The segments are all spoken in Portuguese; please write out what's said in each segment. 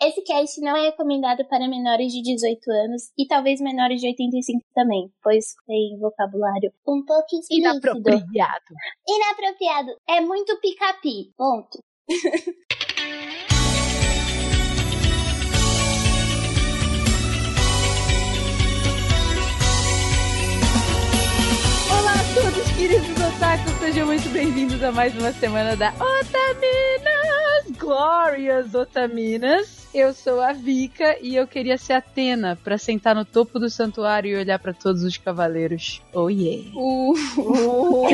Esse cast não é recomendado para menores de 18 anos e talvez menores de 85 também, pois tem vocabulário um pouco explícito. Inapropriado. Inapropriado. É muito picapi. Ponto. Olá a todos, queridos otakus, sejam muito bem-vindos a mais uma semana da Otaminas! Glorious Otaminas! Eu sou a Vika e eu queria ser Atena pra sentar no topo do santuário e olhar pra todos os cavaleiros. Oh yeah! Uh, uh.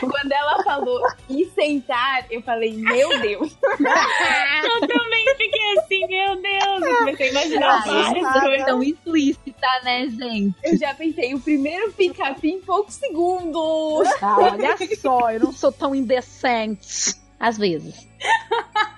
Quando ela falou e sentar, eu falei, meu Deus. eu também fiquei assim, meu Deus. Eu comecei a imaginar ah, várias coisas. tão explícita, né, gente? Eu já pensei, o primeiro pick-up em poucos segundos. Ah, olha só, eu não sou tão indecente. Às vezes.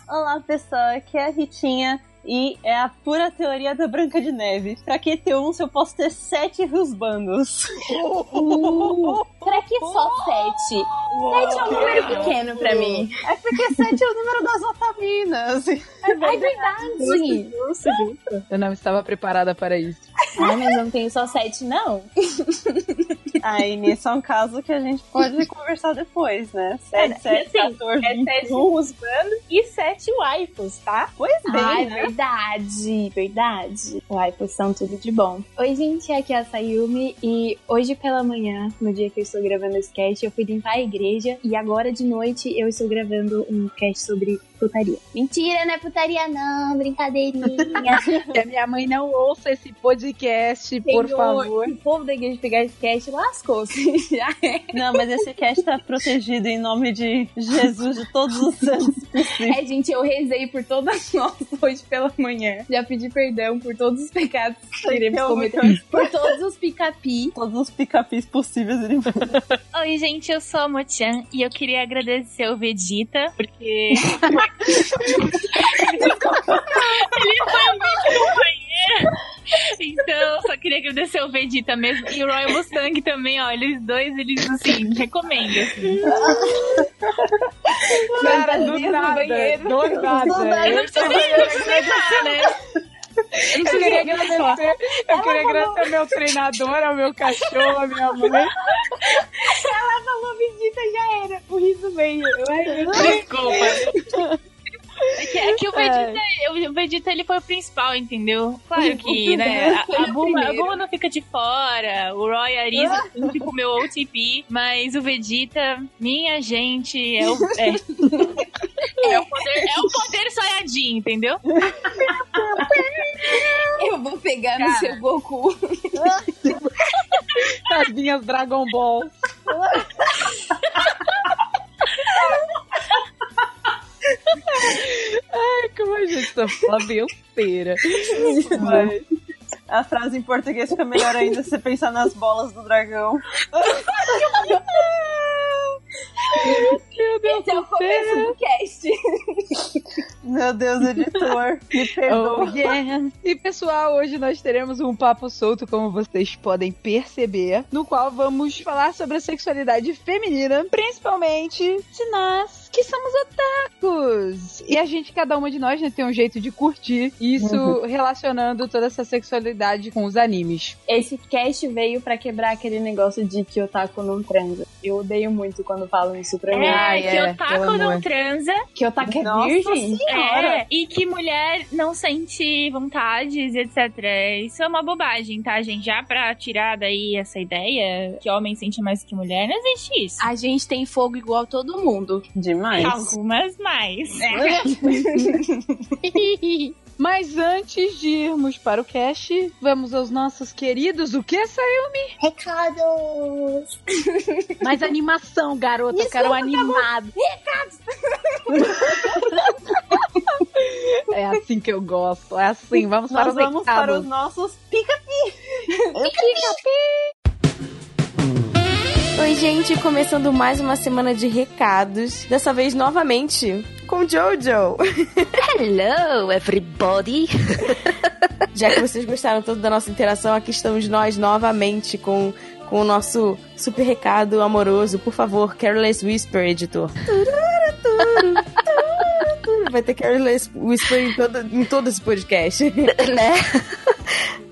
Olá, pessoal. Aqui é a Ritinha. E é a pura teoria da Branca de Neve. Pra que ter um se eu posso ter sete rusbandos? Uh, pra que só sete? sete é um número pequeno pra mim. É porque sete é o número das otaminas. É verdade. É verdade. Justo, justo. Eu não estava preparada para isso. Ai, mas não tenho só sete, não. Aí, nesse é um caso que a gente pode conversar depois, né? 7, 7, 14, É 7 rusbandos e 7 waifus, tá? Pois bem, Ai, né? verdade, verdade. Waifus são tudo de bom. Oi, gente, aqui é a Sayumi e hoje pela manhã, no dia que eu estou gravando esse cast, eu fui limpar a igreja e agora de noite eu estou gravando um cast sobre putaria. Mentira, não é putaria não, brincadeirinha. que a minha mãe não ouça esse podcast, por favor. O povo da igreja pegar esse cast lascou-se. Já é. Não, mas esse cast tá protegido em nome de Jesus, de todos os santos possíveis. É, gente, eu rezei por todas nós hoje pela manhã. Já pedi perdão por todos os pecados que iremos cometer. Por todos os picapi. Todos os picapis possíveis. Oi, gente, eu sou a Mochan e eu queria agradecer o Vegeta, porque... Ele foi um grande companheiro. Então, só queria agradecer o Vegeta mesmo. E o Royal Mustang também, ó. Eles dois, eles, assim, recomendo. Assim. Cara, do nada, banheiro. do nada. Eu não preciso nem né? Eu, eu queria agradecer, eu queria agradecer ao meu treinador, ao meu cachorro, à minha mãe. Ela falou Vegeta, já era. O riso veio. Desculpa. É que, é que o, Vegeta, é. o Vegeta ele foi o principal, entendeu? Claro que, né? A, a, Buma, a Buma não fica de fora, o Roy Arisa não fica o meu OTP, mas o Vegeta, minha gente, é o. É, é o poder, é o poder Saiyajin, entendeu? Eu vou pegar Cara. no seu Goku. As minhas Dragon Balls. Ai, como a gente tá. Mas... A frase em português fica melhor ainda se você pensar nas bolas do dragão. Meu Deus Esse é o começo do cast. Meu Deus, editor, me perdoa. Oh, yeah. E pessoal, hoje nós teremos um papo solto, como vocês podem perceber, no qual vamos falar sobre a sexualidade feminina, principalmente de nós que somos otakus. E a gente, cada uma de nós, né, tem um jeito de curtir isso uhum. relacionando toda essa sexualidade com os animes. Esse cast veio para quebrar aquele negócio de que otaku não transa. Eu odeio muito quando falam isso pra mim. É, que é, otaku não transa. Que otaku é virgem. É, e que mulher não sente vontades, etc. Isso é uma bobagem, tá, gente? Já pra tirar daí essa ideia que homem sente mais que mulher, não existe isso. A gente tem fogo igual todo mundo. Demais. Algumas mais. É. Mas antes de irmos para o cast, vamos aos nossos queridos. O que, Sayumi? Recados! Mais animação, garota. Isso, quero um animado. Recados! É assim que eu gosto. É assim. Vamos Nós para os vamos recados. para os nossos pica-pi. Pica-pi! Oi, gente, começando mais uma semana de recados. Dessa vez novamente com Jojo. Hello, everybody. Já que vocês gostaram tanto da nossa interação, aqui estamos nós novamente com, com o nosso super recado amoroso. Por favor, Careless Whisper, editor. vai ter Careless Whisper em todo, em todo esse podcast. né?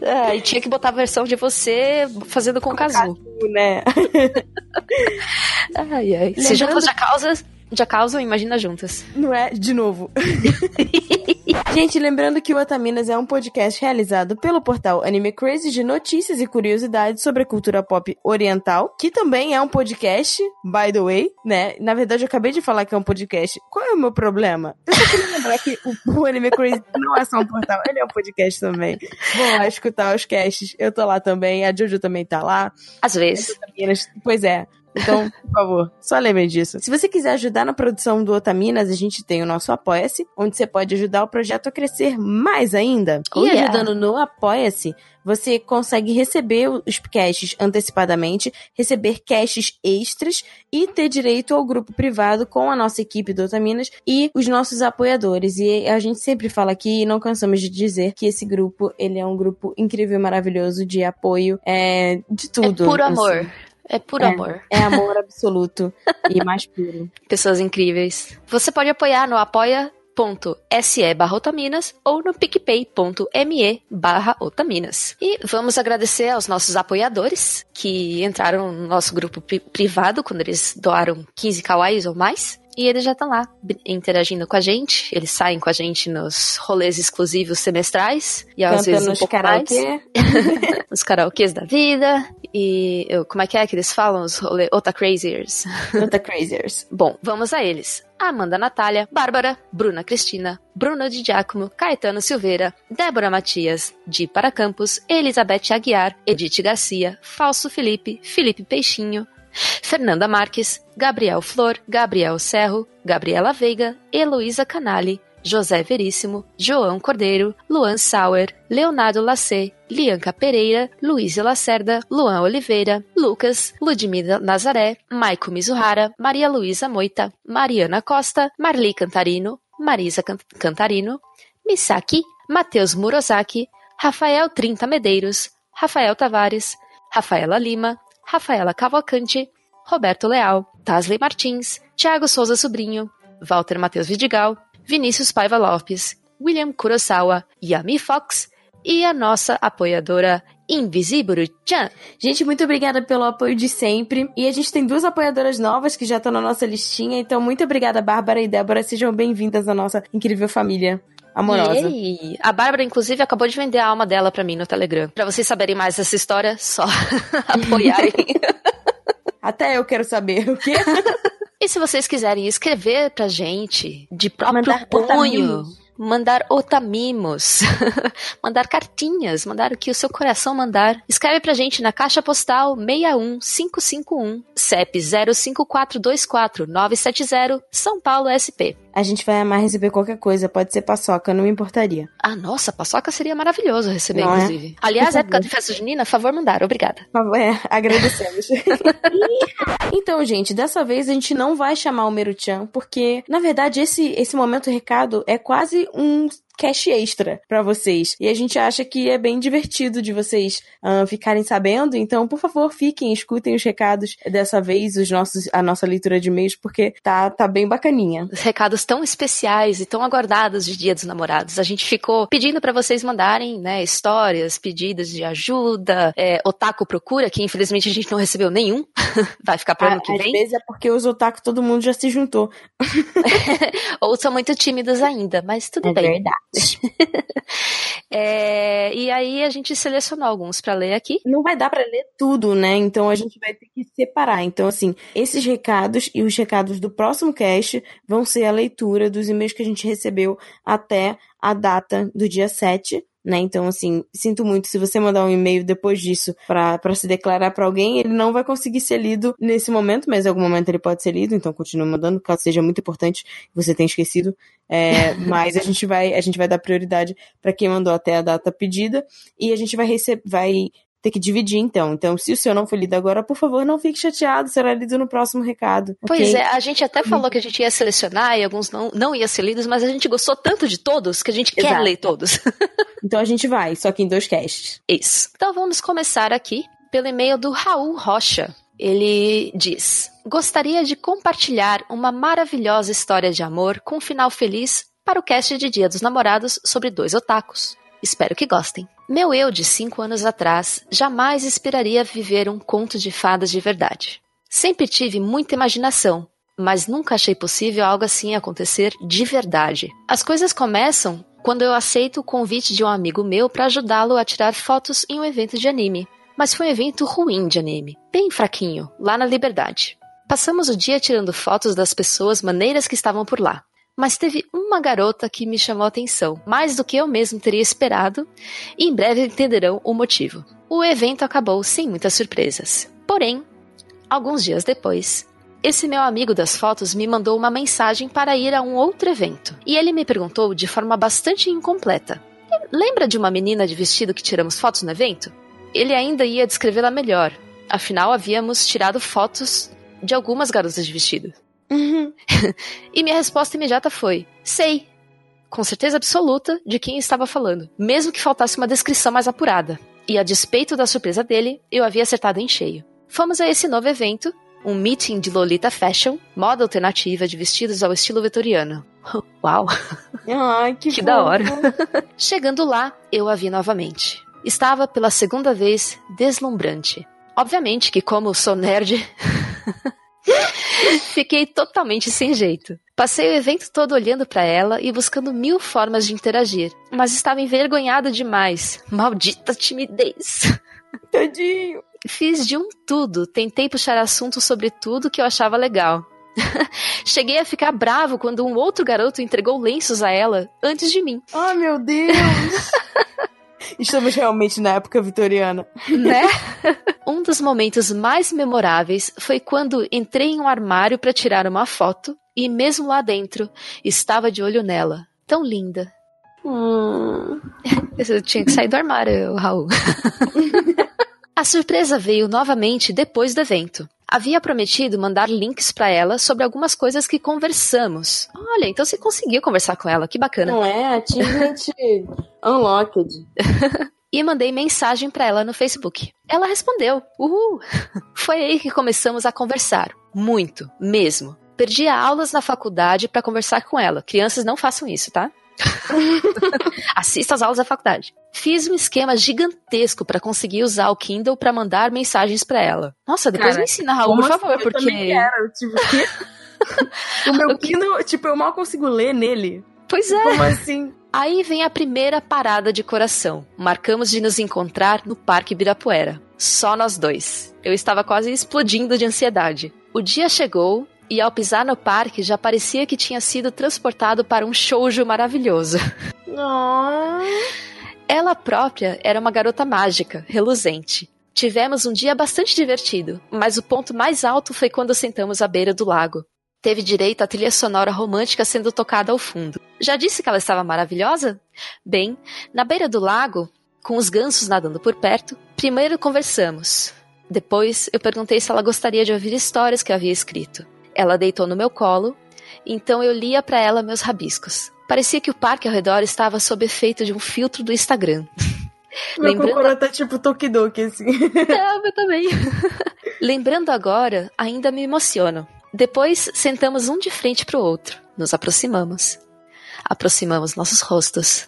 É, e tinha que botar a versão de você fazendo com, com Kazu. né? ai, ai. Se já causam, já causam, imagina juntas. Não é? De novo. Gente, lembrando que o Otaminas é um podcast realizado pelo portal Anime Crazy de notícias e curiosidades sobre a cultura pop oriental, que também é um podcast, by the way, né? Na verdade, eu acabei de falar que é um podcast. Qual é o meu problema? Eu só queria lembrar que o, o Anime Crazy não é só um portal, ele é um podcast também. Vão lá escutar os casts, eu tô lá também, a Jojo também tá lá. Às vezes. Pois é, então, por favor, só lembrem disso. Se você quiser ajudar na produção do Otaminas, a gente tem o nosso Apoia-se, onde você pode ajudar o projeto a crescer mais ainda. Oh, e yeah. ajudando no Apoia-se, você consegue receber os caches antecipadamente, receber caches extras e ter direito ao grupo privado com a nossa equipe do Otaminas e os nossos apoiadores. E a gente sempre fala aqui e não cansamos de dizer que esse grupo, ele é um grupo incrível e maravilhoso de apoio, é, de tudo. É puro assim. É puro é, amor. É amor absoluto e mais puro. Pessoas incríveis. Você pode apoiar no apoia.se barra Otaminas ou no picpay.me barra Otaminas. E vamos agradecer aos nossos apoiadores que entraram no nosso grupo privado quando eles doaram 15 kawais ou mais. E eles já estão lá interagindo com a gente. Eles saem com a gente nos rolês exclusivos semestrais. E às Cantando vezes um pouco karaokê. mais. Os karaokês da vida. E eu, como é que é que eles falam? Os rolês. Ota Craziers. Ota Craziers. Bom, vamos a eles. Amanda Natália, Bárbara, Bruna Cristina, Bruno de Giacomo, Caetano Silveira, Débora Matias, Di Para Campos, Elizabeth Aguiar, Edith Garcia, Falso Felipe, Felipe Peixinho, Fernanda Marques, Gabriel Flor, Gabriel Serro, Gabriela Veiga, Heloísa Canali, José Veríssimo, João Cordeiro, Luan Sauer, Leonardo Lacê, Lianca Pereira, Luiz Lacerda, Luan Oliveira, Lucas, Ludmila Nazaré, Maico Mizuhara, Maria Luísa Moita, Mariana Costa, Marli Cantarino, Marisa Cantarino, Misaki, Matheus Murosaki, Rafael Trinta Medeiros, Rafael Tavares, Rafaela Lima, Rafaela Cavalcante, Roberto Leal, Tasley Martins, Thiago Souza Sobrinho, Walter Matheus Vidigal, Vinícius Paiva Lopes, William Kurosawa, Yami Fox e a nossa apoiadora Invisível Chan. Gente, muito obrigada pelo apoio de sempre. E a gente tem duas apoiadoras novas que já estão na nossa listinha. Então, muito obrigada, Bárbara e Débora. Sejam bem-vindas à nossa incrível família amorosa. Yay. A Bárbara, inclusive, acabou de vender a alma dela pra mim no Telegram. Pra vocês saberem mais dessa história, só apoiarem. Até eu quero saber o quê? e se vocês quiserem escrever pra gente de próprio Mandar punho, mandar otamimos, mandar cartinhas, mandar o que o seu coração mandar. Escreve pra gente na caixa postal 61551, CEP 05424 São Paulo SP. A gente vai amar receber qualquer coisa, pode ser paçoca, não me importaria. Ah, nossa, paçoca seria maravilhoso receber, não é? inclusive. É? Aliás, época de festa junina, favor mandar, obrigada. É, agradecemos. então, gente, dessa vez a gente não vai chamar o Meruchan, porque, na verdade, esse, esse momento recado é quase um cash extra para vocês. E a gente acha que é bem divertido de vocês uh, ficarem sabendo. Então, por favor, fiquem, escutem os recados dessa vez, os nossos, a nossa leitura de e-mails, porque tá, tá bem bacaninha. Os recados tão especiais e tão aguardados de Dia dos Namorados. A gente ficou pedindo para vocês mandarem, né, histórias, pedidos de ajuda, é, otaku procura, que infelizmente a gente não recebeu nenhum. Vai ficar pro ano que vem. Às vezes é porque os otaku todo mundo já se juntou. Ou são muito tímidos ainda, mas tudo é bem. Verdade. é, e aí a gente selecionou alguns para ler aqui. Não vai dar para ler tudo, né? Então a gente vai ter que separar. Então, assim, esses recados e os recados do próximo cast vão ser a leitura dos e-mails que a gente recebeu até a data do dia 7 né? Então, assim, sinto muito se você mandar um e-mail depois disso para se declarar para alguém, ele não vai conseguir ser lido nesse momento, mas em algum momento ele pode ser lido, então continue mandando, caso seja muito importante você tenha esquecido. É, mas a gente vai a gente vai dar prioridade para quem mandou até a data pedida e a gente vai receber vai ter que dividir, então. Então, se o seu não foi lido agora, por favor, não fique chateado, será lido no próximo recado. Pois okay? é, a gente até falou que a gente ia selecionar e alguns não, não iam ser lidos, mas a gente gostou tanto de todos que a gente Exato. quer ler todos. então a gente vai, só que em dois casts. Isso. Então vamos começar aqui pelo e-mail do Raul Rocha. Ele diz: Gostaria de compartilhar uma maravilhosa história de amor com um final feliz para o cast de Dia dos Namorados sobre dois otakus. Espero que gostem. Meu eu de 5 anos atrás jamais esperaria viver um conto de fadas de verdade. Sempre tive muita imaginação, mas nunca achei possível algo assim acontecer de verdade. As coisas começam quando eu aceito o convite de um amigo meu para ajudá-lo a tirar fotos em um evento de anime. Mas foi um evento ruim de anime, bem fraquinho, lá na Liberdade. Passamos o dia tirando fotos das pessoas maneiras que estavam por lá. Mas teve uma garota que me chamou a atenção, mais do que eu mesmo teria esperado, e em breve entenderão o motivo. O evento acabou sem muitas surpresas. Porém, alguns dias depois, esse meu amigo das fotos me mandou uma mensagem para ir a um outro evento. E ele me perguntou de forma bastante incompleta: Lembra de uma menina de vestido que tiramos fotos no evento? Ele ainda ia descrevê-la melhor, afinal havíamos tirado fotos de algumas garotas de vestido. Uhum. e minha resposta imediata foi: Sei. Com certeza absoluta de quem estava falando, mesmo que faltasse uma descrição mais apurada. E a despeito da surpresa dele, eu havia acertado em cheio. Fomos a esse novo evento um meeting de Lolita Fashion, moda alternativa de vestidos ao estilo vitoriano. Uau! Ai, que, que da hora! Chegando lá, eu a vi novamente. Estava pela segunda vez deslumbrante. Obviamente que, como sou nerd, fiquei totalmente sem jeito. Passei o evento todo olhando para ela e buscando mil formas de interagir, mas estava envergonhada demais. Maldita timidez! Tadinho! Fiz de um tudo, tentei puxar assunto sobre tudo que eu achava legal. Cheguei a ficar bravo quando um outro garoto entregou lenços a ela antes de mim. Ai, meu Deus! Estamos realmente na época vitoriana. Né? um dos momentos mais memoráveis foi quando entrei em um armário para tirar uma foto e, mesmo lá dentro, estava de olho nela. Tão linda. Hum. Eu tinha que sair do armário, Raul. A surpresa veio novamente depois do evento. Havia prometido mandar links para ela sobre algumas coisas que conversamos. Olha, então você conseguiu conversar com ela, que bacana. Não é? Achievement unlocked. e mandei mensagem para ela no Facebook. Ela respondeu. Uhul! Foi aí que começamos a conversar. Muito, mesmo. Perdia aulas na faculdade para conversar com ela. Crianças não façam isso, tá? Assista às aulas da faculdade. Fiz um esquema gigantesco para conseguir usar o Kindle para mandar mensagens para ela. Nossa, depois Cara, me ensina, Raul, por Como favor, assim? Eu porque. quero, tipo, o meu Kindle, tipo, eu mal consigo ler nele. Pois é. Como assim? Aí vem a primeira parada de coração. Marcamos de nos encontrar no Parque Ibirapuera. Só nós dois. Eu estava quase explodindo de ansiedade. O dia chegou e ao pisar no parque já parecia que tinha sido transportado para um shoujo maravilhoso. Não. Ela própria era uma garota mágica, reluzente. Tivemos um dia bastante divertido, mas o ponto mais alto foi quando sentamos à beira do lago. Teve direito à trilha sonora romântica sendo tocada ao fundo. Já disse que ela estava maravilhosa? Bem, na beira do lago, com os gansos nadando por perto, primeiro conversamos. Depois eu perguntei se ela gostaria de ouvir histórias que eu havia escrito. Ela deitou no meu colo, então eu lia para ela meus rabiscos. Parecia que o parque ao redor estava sob efeito de um filtro do Instagram. Meu Lembrando- cocô tá tipo Tokidoki, assim. É, eu também. Lembrando agora, ainda me emociono. Depois sentamos um de frente pro outro, nos aproximamos. Aproximamos nossos rostos.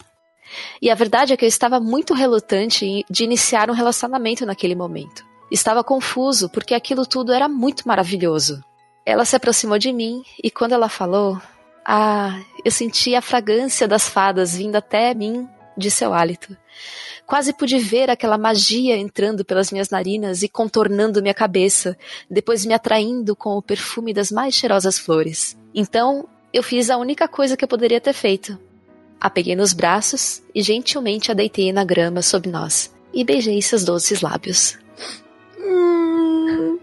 E a verdade é que eu estava muito relutante de iniciar um relacionamento naquele momento. Estava confuso porque aquilo tudo era muito maravilhoso. Ela se aproximou de mim e quando ela falou, ah, eu senti a fragrância das fadas vindo até mim de seu hálito. Quase pude ver aquela magia entrando pelas minhas narinas e contornando minha cabeça, depois me atraindo com o perfume das mais cheirosas flores. Então, eu fiz a única coisa que eu poderia ter feito. A peguei nos braços e gentilmente a deitei na grama sob nós e beijei seus doces lábios. Hum,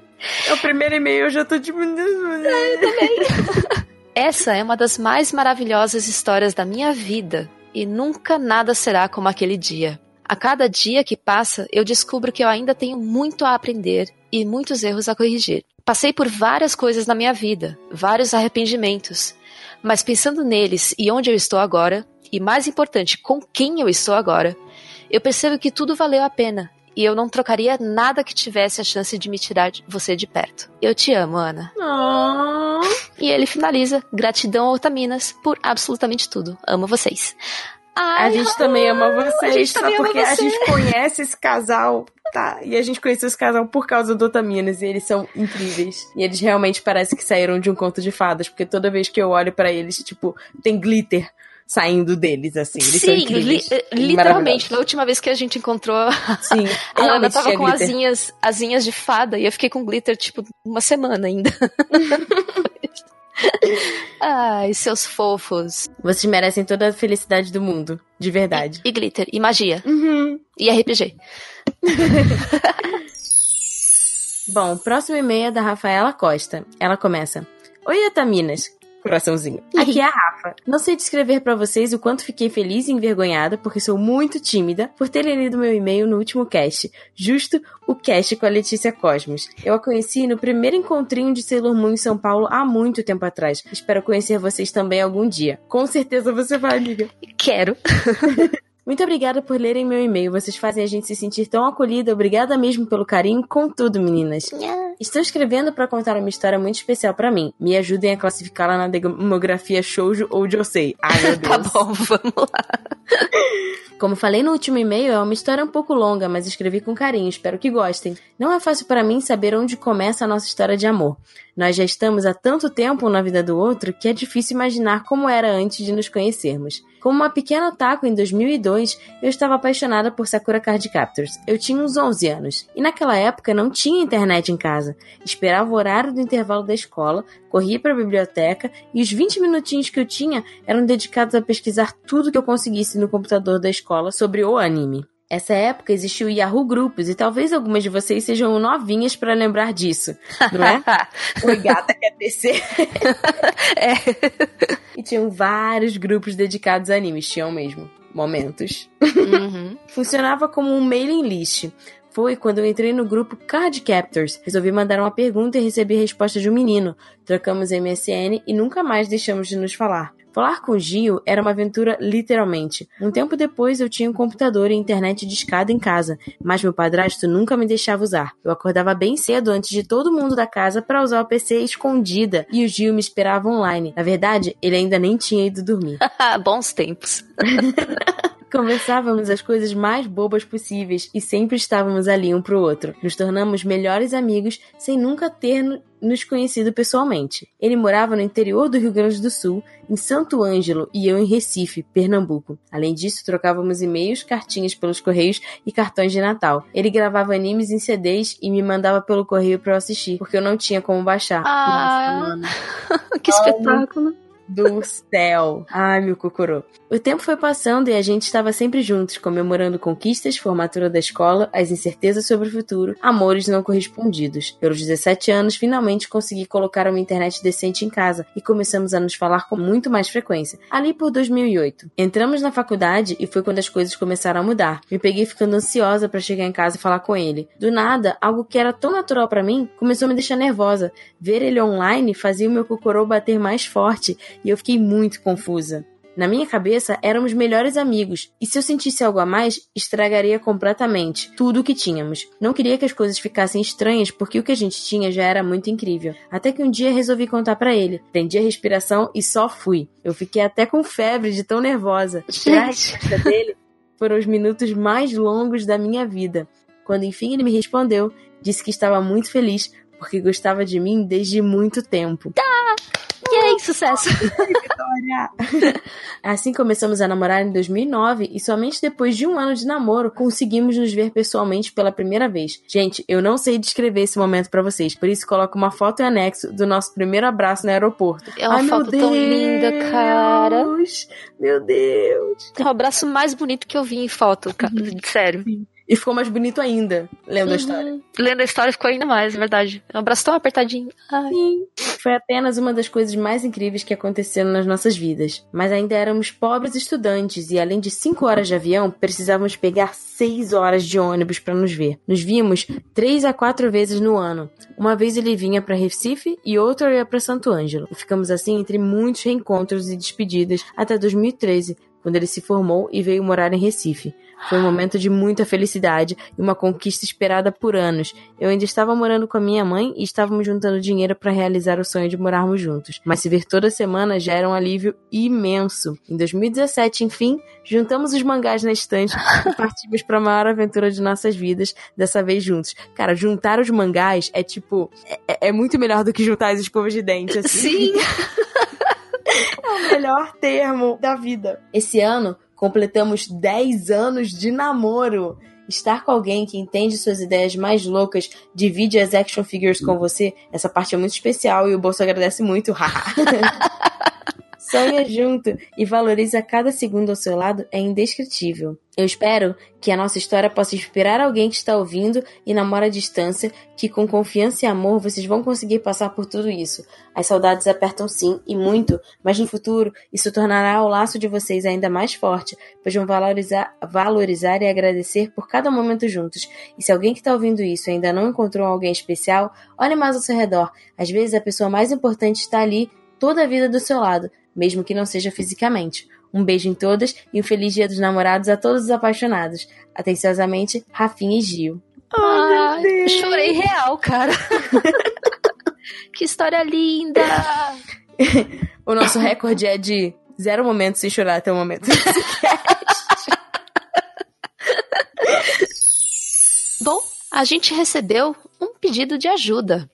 é o primeiro e-mail, eu já tô tipo. Essa é uma das mais maravilhosas histórias da minha vida e nunca nada será como aquele dia. A cada dia que passa, eu descubro que eu ainda tenho muito a aprender e muitos erros a corrigir. Passei por várias coisas na minha vida, vários arrependimentos, mas pensando neles e onde eu estou agora, e mais importante, com quem eu estou agora, eu percebo que tudo valeu a pena e eu não trocaria nada que tivesse a chance de me tirar de você de perto. Eu te amo, Ana. Oh. E ele finaliza: gratidão, Otaminas, por absolutamente tudo. Amo vocês. Ai, a gente também ama vocês, só porque a gente conhece esse casal, tá? E a gente conheceu esse casal por causa do Otaminas, e eles são incríveis. E eles realmente parecem que saíram de um conto de fadas, porque toda vez que eu olho para eles, tipo, tem glitter saindo deles, assim. Eles Sim, li literalmente. Na última vez que a gente encontrou, Sim, a Ana tava com asinhas, asinhas de fada e eu fiquei com glitter, tipo, uma semana ainda. Ai, seus fofos. Vocês merecem toda a felicidade do mundo, de verdade. E, e glitter, e magia. Uhum. E RPG. Bom, próximo e-mail é da Rafaela Costa. Ela começa. Oi, Ataminas. Coraçãozinho. Aqui é a Rafa. Não sei descrever para vocês o quanto fiquei feliz e envergonhada, porque sou muito tímida, por terem lido meu e-mail no último cast. Justo o cast com a Letícia Cosmos. Eu a conheci no primeiro encontrinho de Sailor Moon em São Paulo há muito tempo atrás. Espero conhecer vocês também algum dia. Com certeza você vai, amiga. Quero. Muito obrigada por lerem meu e-mail. Vocês fazem a gente se sentir tão acolhida. Obrigada mesmo pelo carinho. Com tudo, meninas. Yeah. Estou escrevendo para contar uma história muito especial para mim. Me ajudem a classificá-la na demografia shoujo ou josei. Ai, meu Deus. tá bom, vamos lá. Como falei no último e-mail, é uma história um pouco longa, mas escrevi com carinho. Espero que gostem. Não é fácil para mim saber onde começa a nossa história de amor. Nós já estamos há tanto tempo na vida do outro que é difícil imaginar como era antes de nos conhecermos. Como uma pequena otaku em 2002, eu estava apaixonada por Sakura Card Captors. Eu tinha uns 11 anos, e naquela época não tinha internet em casa. Esperava o horário do intervalo da escola, corria para a biblioteca e os 20 minutinhos que eu tinha eram dedicados a pesquisar tudo que eu conseguisse no computador da escola sobre o anime. Essa época existiu o Yahoo Grupos e talvez algumas de vocês sejam novinhas para lembrar disso, não é? Oi, gata, quer descer? é. E tinham vários grupos dedicados a animes, tinham mesmo. Momentos. Uhum. Funcionava como um mailing list. Foi quando eu entrei no grupo Card Captors. Resolvi mandar uma pergunta e recebi a resposta de um menino. Trocamos MSN e nunca mais deixamos de nos falar. Falar com Gio era uma aventura literalmente. Um tempo depois eu tinha um computador e internet de escada em casa, mas meu padrasto nunca me deixava usar. Eu acordava bem cedo antes de todo mundo da casa para usar o PC escondida e o Gio me esperava online. Na verdade, ele ainda nem tinha ido dormir. Bons tempos. Conversávamos as coisas mais bobas possíveis e sempre estávamos ali um pro outro. Nos tornamos melhores amigos sem nunca ter nos conhecido pessoalmente. Ele morava no interior do Rio Grande do Sul, em Santo Ângelo, e eu em Recife, Pernambuco. Além disso, trocávamos e-mails, cartinhas pelos correios e cartões de Natal. Ele gravava animes em CDs e me mandava pelo correio para eu assistir, porque eu não tinha como baixar. Ah, Nossa, que espetáculo! Do céu. Ai, meu cocorô. O tempo foi passando e a gente estava sempre juntos, comemorando conquistas, formatura da escola, as incertezas sobre o futuro, amores não correspondidos. Pelos 17 anos, finalmente consegui colocar uma internet decente em casa e começamos a nos falar com muito mais frequência. Ali por 2008. Entramos na faculdade e foi quando as coisas começaram a mudar. Me peguei ficando ansiosa para chegar em casa e falar com ele. Do nada, algo que era tão natural para mim começou a me deixar nervosa. Ver ele online fazia o meu cocorô bater mais forte e eu fiquei muito confusa. Na minha cabeça, éramos melhores amigos, e se eu sentisse algo a mais, estragaria completamente tudo o que tínhamos. Não queria que as coisas ficassem estranhas, porque o que a gente tinha já era muito incrível. Até que um dia resolvi contar para ele. Prendi a respiração e só fui. Eu fiquei até com febre de tão nervosa. E a resposta dele foram os minutos mais longos da minha vida. Quando enfim ele me respondeu, disse que estava muito feliz porque gostava de mim desde muito tempo. Tá! Sucesso! assim começamos a namorar em 2009 e somente depois de um ano de namoro conseguimos nos ver pessoalmente pela primeira vez. Gente, eu não sei descrever esse momento para vocês, por isso coloco uma foto em anexo do nosso primeiro abraço no aeroporto. É uma Ai, foto tão linda, cara. Meu Deus! É o abraço mais bonito que eu vi em foto, cara. Sério. Sim. E ficou mais bonito ainda, lendo uhum. a história. Lendo a história ficou ainda mais, é verdade. É um abraço tão apertadinho. Ai. Sim. Foi apenas uma das coisas mais incríveis que aconteceram nas nossas vidas. Mas ainda éramos pobres estudantes e, além de cinco horas de avião, precisávamos pegar seis horas de ônibus para nos ver. Nos víamos três a quatro vezes no ano. Uma vez ele vinha para Recife e outra ia para Santo Ângelo. E ficamos assim entre muitos reencontros e despedidas até 2013, quando ele se formou e veio morar em Recife. Foi um momento de muita felicidade e uma conquista esperada por anos. Eu ainda estava morando com a minha mãe e estávamos juntando dinheiro para realizar o sonho de morarmos juntos. Mas se ver toda semana já era um alívio imenso. Em 2017, enfim, juntamos os mangás na estante e partimos para a maior aventura de nossas vidas, dessa vez juntos. Cara, juntar os mangás é tipo. É, é muito melhor do que juntar as escovas de dente, assim. Sim! é o melhor termo da vida. Esse ano, completamos 10 anos de namoro. Estar com alguém que entende suas ideias mais loucas, divide as action figures com você, essa parte é muito especial e o bolso agradece muito. Sonha junto e valoriza cada segundo ao seu lado é indescritível. Eu espero que a nossa história possa inspirar alguém que está ouvindo e namora à distância, que com confiança e amor vocês vão conseguir passar por tudo isso. As saudades apertam sim, e muito, mas no futuro isso tornará o laço de vocês ainda mais forte, pois vão valorizar, valorizar e agradecer por cada momento juntos. E se alguém que está ouvindo isso ainda não encontrou alguém especial, olhe mais ao seu redor. Às vezes a pessoa mais importante está ali toda a vida do seu lado mesmo que não seja fisicamente. Um beijo em todas e um feliz dia dos namorados a todos os apaixonados. Atenciosamente, Rafinha e Gil. Ah, chorei real, cara. que história linda! o nosso recorde é de zero momentos sem chorar até o momento. Bom, a gente recebeu um pedido de ajuda.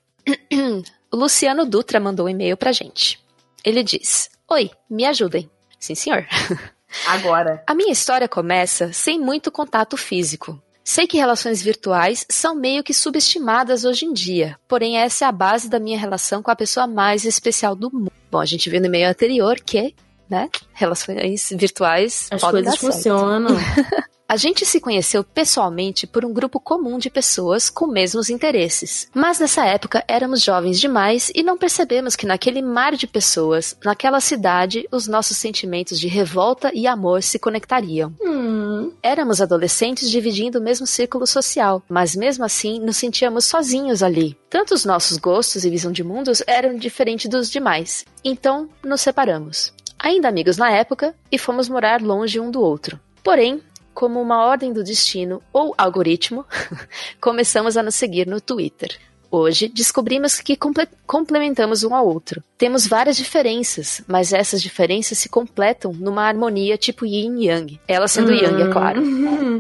o Luciano Dutra mandou um e-mail pra gente. Ele diz: Oi, me ajudem. Sim, senhor. Agora. A minha história começa sem muito contato físico. Sei que relações virtuais são meio que subestimadas hoje em dia, porém essa é a base da minha relação com a pessoa mais especial do mundo. Bom, a gente viu no e-mail anterior que, né, relações virtuais As podem coisas dar certo. funcionam. A gente se conheceu pessoalmente por um grupo comum de pessoas com mesmos interesses. Mas nessa época éramos jovens demais e não percebemos que naquele mar de pessoas, naquela cidade, os nossos sentimentos de revolta e amor se conectariam. Hum. Éramos adolescentes dividindo o mesmo círculo social, mas mesmo assim nos sentíamos sozinhos ali. Tanto os nossos gostos e visão de mundos eram diferentes dos demais. Então nos separamos. Ainda amigos na época, e fomos morar longe um do outro. Porém, como uma ordem do destino ou algoritmo, começamos a nos seguir no Twitter. Hoje descobrimos que comple complementamos um ao outro. Temos várias diferenças, mas essas diferenças se completam numa harmonia tipo yin e yang. Ela sendo yang, é claro.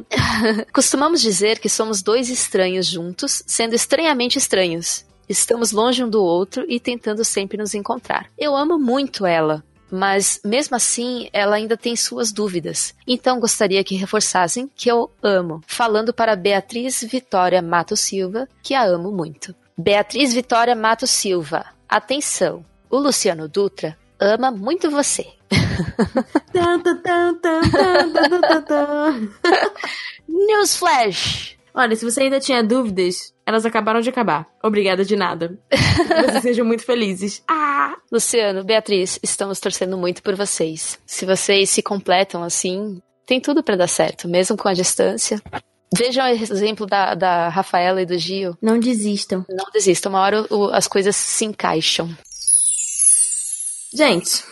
Costumamos dizer que somos dois estranhos juntos, sendo estranhamente estranhos. Estamos longe um do outro e tentando sempre nos encontrar. Eu amo muito ela, mas mesmo assim ela ainda tem suas dúvidas. Então gostaria que reforçassem que eu amo, falando para Beatriz Vitória Mato Silva, que a amo muito. Beatriz Vitória Mato Silva, atenção, o Luciano Dutra ama muito você. Newsflash! Olha, se você ainda tinha dúvidas, elas acabaram de acabar. Obrigada de nada. Que vocês sejam muito felizes. Ah! Luciano, Beatriz, estamos torcendo muito por vocês. Se vocês se completam assim, tem tudo para dar certo, mesmo com a distância. Vejam o exemplo da, da Rafaela e do Gil. Não desistam. Não desistam, uma hora o- as coisas se encaixam. Gente,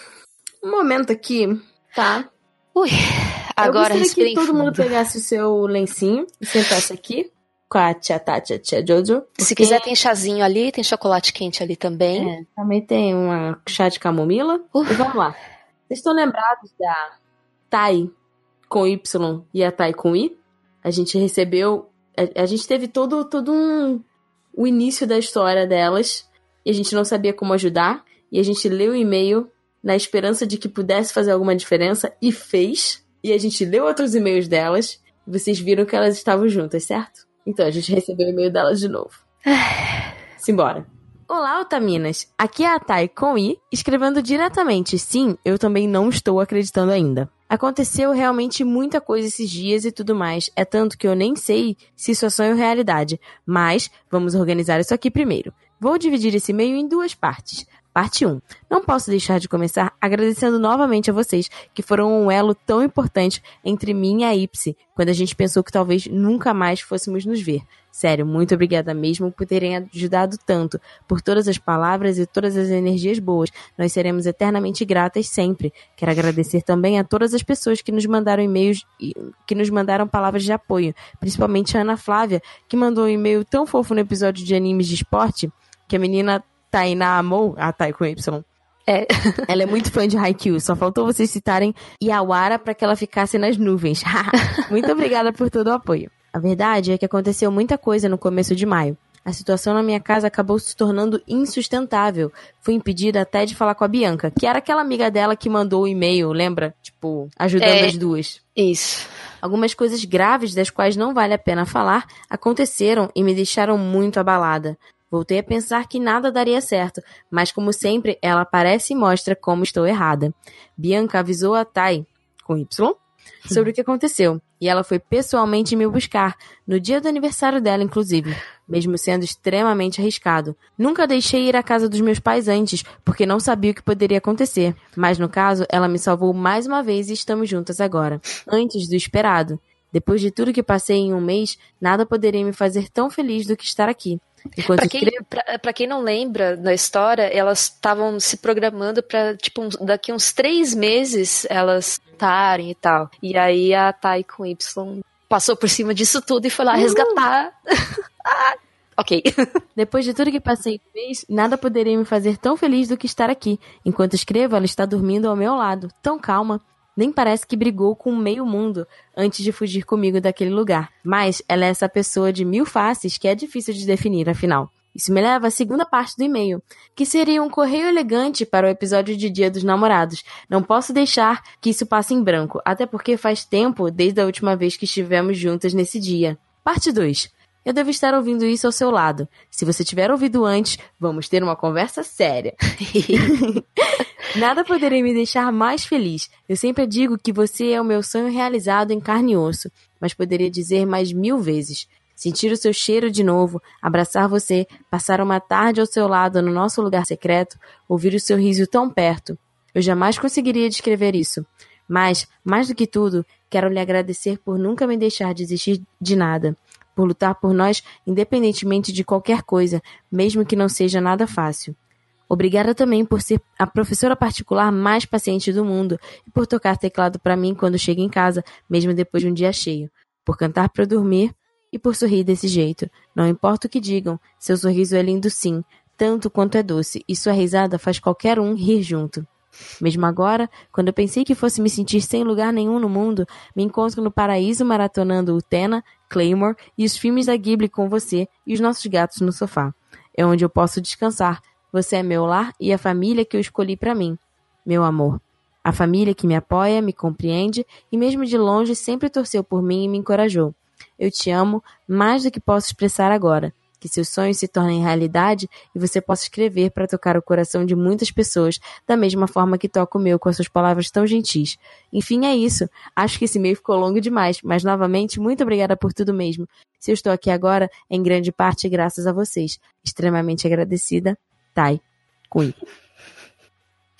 um momento aqui, tá? Ui, agora Eu gostaria que todo mundo pegasse o seu lencinho e sentasse aqui com a tia Tati e a tia Jojo. Se quiser, tem chazinho ali, tem chocolate quente ali também. É, também tem uma chá de camomila. E vamos lá. Vocês estão lembrados da Tai com Y e a Tai com I? A gente recebeu. A, a gente teve todo, todo um. O início da história delas. E a gente não sabia como ajudar. E a gente leu o e-mail na esperança de que pudesse fazer alguma diferença. E fez. E a gente leu outros e-mails delas. Vocês viram que elas estavam juntas, certo? Então a gente recebeu o e-mail delas de novo. Simbora. Olá, Otaminas! Aqui é a Thay com I, escrevendo diretamente. Sim, eu também não estou acreditando ainda. Aconteceu realmente muita coisa esses dias e tudo mais. É tanto que eu nem sei se isso é sonho ou realidade. Mas vamos organizar isso aqui primeiro. Vou dividir esse e-mail em duas partes. Parte 1. Não posso deixar de começar agradecendo novamente a vocês, que foram um elo tão importante entre mim e a Ipsy, quando a gente pensou que talvez nunca mais fôssemos nos ver. Sério, muito obrigada mesmo por terem ajudado tanto, por todas as palavras e todas as energias boas. Nós seremos eternamente gratas sempre. Quero agradecer também a todas as pessoas que nos mandaram e-mails e que nos mandaram palavras de apoio, principalmente a Ana Flávia, que mandou um e-mail tão fofo no episódio de animes de esporte, que a menina Tainá amou, a Tai com Y. É. Ela é muito fã de Haikyuu, só faltou vocês citarem Yawara para que ela ficasse nas nuvens. muito obrigada por todo o apoio. A verdade é que aconteceu muita coisa no começo de maio. A situação na minha casa acabou se tornando insustentável. Fui impedida até de falar com a Bianca, que era aquela amiga dela que mandou o e-mail, lembra? Tipo, ajudando É. as duas. Isso. Algumas coisas graves das quais não vale a pena falar aconteceram e me deixaram muito abalada. Voltei a pensar que nada daria certo, mas como sempre, ela aparece e mostra como estou errada. Bianca avisou a Tai, com Y, sobre o que aconteceu, e ela foi pessoalmente me buscar, no dia do aniversário dela, inclusive, mesmo sendo extremamente arriscado. Nunca deixei ir à casa dos meus pais antes, porque não sabia o que poderia acontecer, mas no caso, ela me salvou mais uma vez e estamos juntas agora, antes do esperado. Depois de tudo que passei em um mês, nada poderia me fazer tão feliz do que estar aqui. Enquanto Pra quem, pra, pra quem não lembra da história, elas estavam se programando pra, tipo, uns- daqui uns três meses elas estarem e tal. E aí a Tai com Y passou por cima disso tudo e foi lá resgatar. Ah, ok. Depois de tudo que passei um mês, nada poderia me fazer tão feliz do que estar aqui. Enquanto escrevo, ela está dormindo ao meu lado, tão calma. Nem parece que brigou com meio mundo antes de fugir comigo daquele lugar. Mas ela é essa pessoa de mil faces que é difícil de definir, afinal. Isso me leva à segunda parte do e-mail, que seria um correio elegante para o episódio de Dia dos Namorados. Não posso deixar que isso passe em branco, até porque faz tempo desde a última vez que estivemos juntas nesse dia. Parte 2. Eu devo estar ouvindo isso ao seu lado. Se você tiver ouvido antes, vamos ter uma conversa séria. Nada poderia me deixar mais feliz. Eu sempre digo que você é o meu sonho realizado em carne e osso, mas poderia dizer mais mil vezes. Sentir o seu cheiro de novo, abraçar você, passar uma tarde ao seu lado no nosso lugar secreto, ouvir o seu riso tão perto. Eu jamais conseguiria descrever isso. Mas, mais do que tudo, quero lhe agradecer por nunca me deixar desistir de nada, por lutar por nós independentemente de qualquer coisa, mesmo que não seja nada fácil. Obrigada também por ser a professora particular mais paciente do mundo e por tocar teclado para mim quando chego em casa, mesmo depois de um dia cheio, por cantar para dormir e por sorrir desse jeito. Não importa o que digam, seu sorriso é lindo sim, tanto quanto é doce, e sua risada faz qualquer um rir junto. Mesmo agora, quando eu pensei que fosse me sentir sem lugar nenhum no mundo, me encontro no paraíso maratonando o Tena, Claymore e os filmes da Ghibli com você e os nossos gatos no sofá. É onde eu posso descansar. Você é meu lar e a família que eu escolhi para mim. Meu amor. A família que me apoia, me compreende e mesmo de longe sempre torceu por mim e me encorajou. Eu te amo mais do que posso expressar agora. Que seus sonhos se tornem realidade e você possa escrever para tocar o coração de muitas pessoas, da mesma forma que toca o meu com as suas palavras tão gentis. Enfim, é isso. Acho que esse e-mail ficou longo demais, mas novamente, muito obrigada por tudo mesmo. Se eu estou aqui agora, é em grande parte graças a vocês. Extremamente agradecida, Tai. Cui.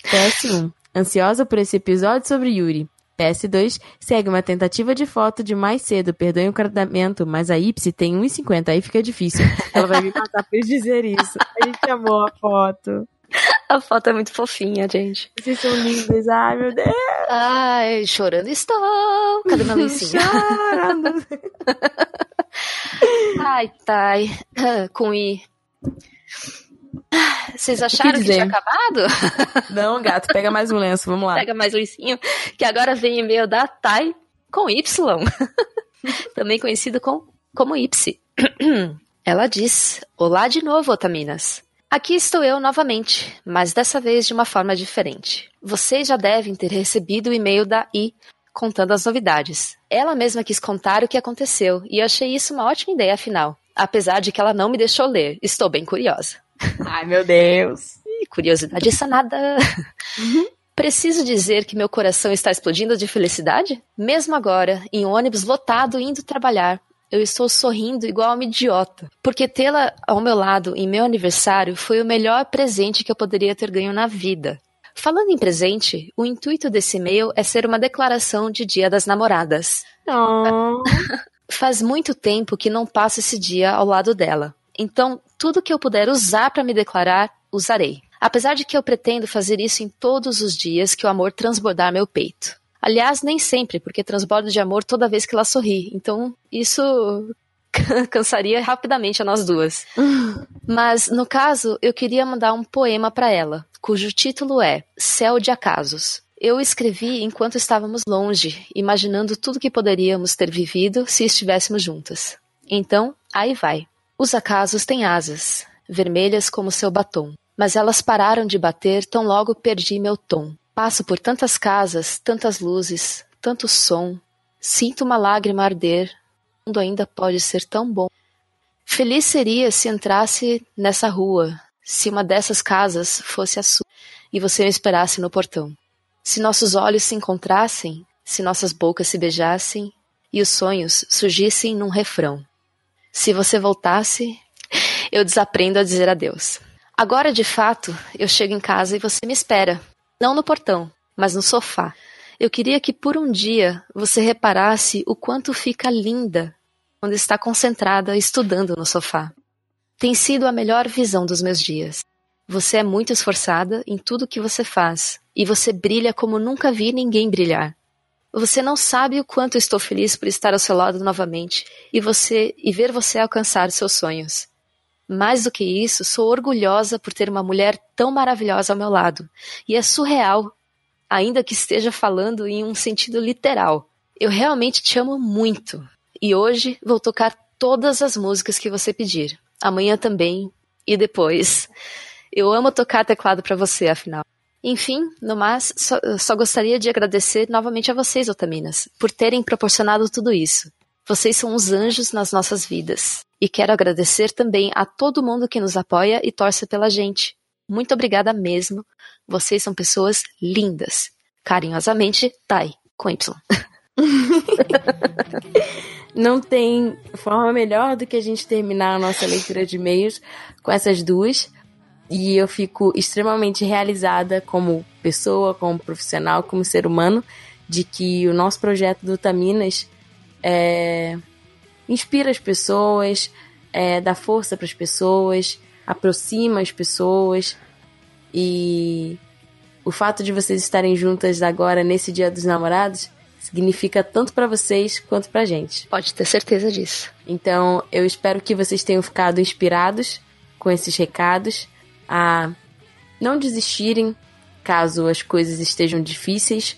PS1. Ansiosa por esse episódio sobre Yuri. PS2 segue uma tentativa de foto de mais cedo, perdoem o cardamento, mas a Ipsy tem 1,50, aí fica difícil. Ela vai me matar por dizer isso. A gente amou a foto. A foto é muito fofinha, gente. Vocês são lindas, ai meu Deus. Ai, chorando estou. Cadê minha lencinha? Chorando. Ai, tai. Com I. Vocês acharam que, dizer? tinha acabado? Não, gato, pega mais um lenço, vamos lá. Pega mais lencinho. Que agora vem e-mail da Tai com Y. Também conhecido com, como Ipsy. Ela diz: Olá de novo, Otaminas. Aqui estou eu novamente, mas dessa vez de uma forma diferente. Vocês já devem ter recebido o e-mail da I contando as novidades. Ela mesma quis contar o que aconteceu e eu achei isso uma ótima ideia, afinal. Apesar de que ela não me deixou ler, estou bem curiosa. Ai, meu Deus. Ih, curiosidade sanada. Preciso dizer que meu coração está explodindo de felicidade? Mesmo agora, em um ônibus lotado indo trabalhar, eu estou sorrindo igual uma idiota, porque tê-la ao meu lado em meu aniversário foi o melhor presente que eu poderia ter ganho na vida. Falando em presente, o intuito desse e-mail é ser uma declaração de Dia das Namoradas. Oh. Faz muito tempo que não passo esse dia ao lado dela. Então, tudo que eu puder usar para me declarar, usarei. Apesar de que eu pretendo fazer isso em todos os dias que o amor transbordar meu peito. Aliás, nem sempre, porque transbordo de amor toda vez que ela sorri. Então, isso cansaria rapidamente a nós duas. Mas, no caso, eu queria mandar um poema para ela, cujo título é Céu de Acasos. Eu escrevi enquanto estávamos longe, imaginando tudo que poderíamos ter vivido se estivéssemos juntas. Então, aí vai. Os acasos têm asas, vermelhas como seu batom, mas elas pararam de bater tão logo perdi meu tom. Passo por tantas casas, tantas luzes, tanto som, sinto uma lágrima arder, o mundo ainda pode ser tão bom. Feliz seria se entrasse nessa rua, se uma dessas casas fosse a sua, e você me esperasse no portão. Se nossos olhos se encontrassem, se nossas bocas se beijassem, e os sonhos surgissem num refrão. Se você voltasse, eu desaprendo a dizer adeus. Agora, de fato, eu chego em casa e você me espera. Não no portão, mas no sofá. Eu queria que por um dia você reparasse o quanto fica linda quando está concentrada estudando no sofá. Tem sido a melhor visão dos meus dias. Você é muito esforçada em tudo que você faz e você brilha como nunca vi ninguém brilhar. Você não sabe o quanto estou feliz por estar ao seu lado novamente e você e ver você alcançar seus sonhos. Mais do que isso, sou orgulhosa por ter uma mulher tão maravilhosa ao meu lado. E é surreal, ainda que esteja falando em um sentido literal. Eu realmente te amo muito. E hoje vou tocar todas as músicas que você pedir. Amanhã também. E depois. Eu amo tocar teclado para você, afinal. Enfim, no mais, só, só gostaria de agradecer novamente a vocês, Otaminas, por terem proporcionado tudo isso. Vocês são os anjos nas nossas vidas. E quero agradecer também a todo mundo que nos apoia e torce pela gente. Muito obrigada mesmo. Vocês são pessoas lindas. Carinhosamente, Tai, com Y. Não tem forma melhor do que a gente terminar a nossa leitura de e-mails com essas duas. E eu fico extremamente realizada como pessoa, como profissional, como ser humano, de que o nosso projeto do Taminas é, inspira as pessoas, é, dá força para as pessoas, aproxima as pessoas. E o fato de vocês estarem juntas agora nesse Dia dos Namorados significa tanto para vocês quanto para gente. Pode ter certeza disso. Então, eu espero que vocês tenham ficado inspirados com esses recados a não desistirem caso as coisas estejam difíceis,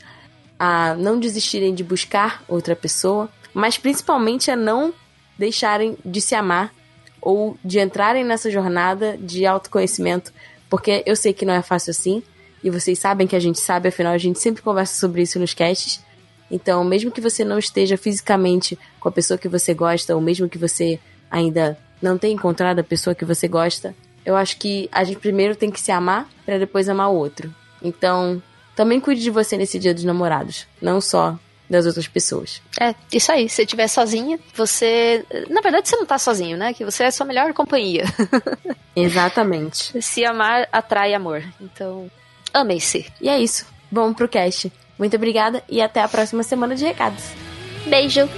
a não desistirem de buscar outra pessoa, mas principalmente a não deixarem de se amar ou de entrarem nessa jornada de autoconhecimento, porque eu sei que não é fácil assim, e vocês sabem que a gente sabe, afinal a gente sempre conversa sobre isso nos casts. Então, mesmo que você não esteja fisicamente com a pessoa que você gosta, ou mesmo que você ainda não tenha encontrado a pessoa que você gosta, eu acho que a gente primeiro tem que se amar para depois amar o outro. Então, também cuide de você nesse dia dos namorados, não só das outras pessoas. É, isso aí. Se estiver sozinha, você. Na verdade, você não tá sozinho, né? Que você é a sua melhor companhia. Exatamente. Se amar atrai amor. Então, amem-se. E é isso. Vamos pro cast. Muito obrigada e até a próxima semana de recados. Beijo!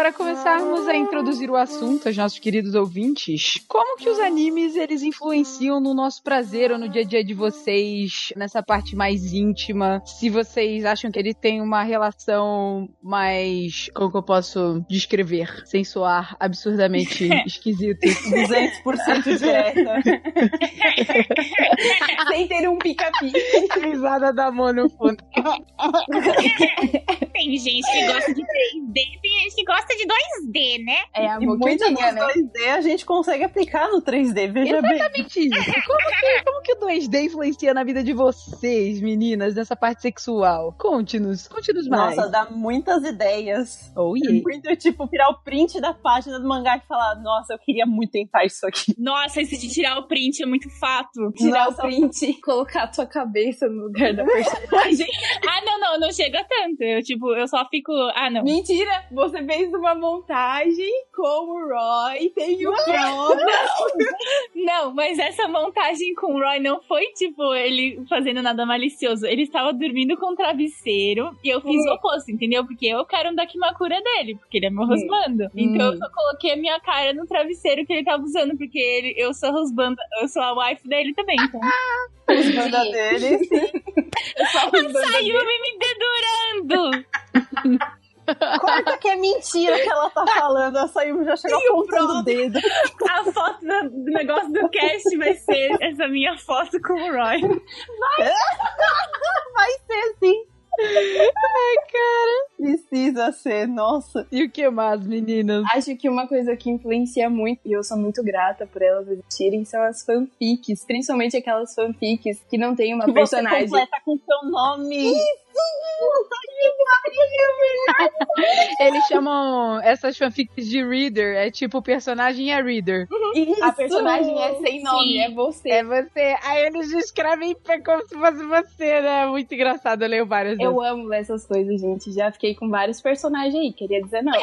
Para começarmos a introduzir o assunto aos nossos queridos ouvintes, como que os animes eles influenciam no nosso prazer ou no dia a dia de vocês, nessa parte mais íntima? Se vocês acham que ele tem uma relação mais, como que eu posso descrever, sem soar absurdamente esquisito, 200% direta. sem ter um pica-pica. Risada da mão no fundo. Tem gente que gosta de 3D, tem gente que gosta de 2D, né? É a E muitos boquinha, dos né? 2D a gente consegue aplicar no 3D, veja bem. Exatamente isso. Como que, como que o 2D influencia na vida de vocês, meninas, nessa parte sexual? Conte-nos, conte-nos mais. Nossa, dá muitas ideias. Oh, yeah. Muito, tipo, tirar o print da página do mangá e falar, nossa, eu queria muito tentar isso aqui. Nossa, esse de tirar o print é muito fato. Tirar Nossa. o print e colocar a tua cabeça no lugar da personagem. Ah, não, não, não chega tanto. Eu, tipo, eu só fico. Ah, não. Mentira! Você fez uma montagem com o Roy, tem o prova. Não, mas essa montagem com o Roy não foi, tipo, ele fazendo nada malicioso. Ele estava dormindo com o travesseiro e eu fiz o oposto, entendeu? Porque eu quero um Dakimakura dele, porque ele é meu husbando. Então eu só coloquei a minha cara no travesseiro que ele tava usando, porque ele, eu sou husband, eu sou a wife dele também, então. Banda dele. Sayumi me dedurando! Corta que é mentira que ela tá falando. A Sayumi já chegou apontando o dedo. A foto do, do negócio do cast vai ser essa minha foto com o Roy. Vai ser sim. Ai, cara. Precisa ser, nossa. E o que mais, meninas? Acho que uma coisa que influencia muito, e eu sou muito grata por elas existirem, são as fanfics. Principalmente aquelas fanfics que não tem uma Que você personagem. completa com seu nome. Eles chamam essas fanfics de reader. É tipo, o personagem é reader. A personagem é sem nome, Sim. é você. É você. Aí eles escrevem como se fosse você, né? Muito engraçado. Eu leio várias vezes. Eu amo essas coisas, gente. Já fiquei com vários personagens aí, queria dizer não.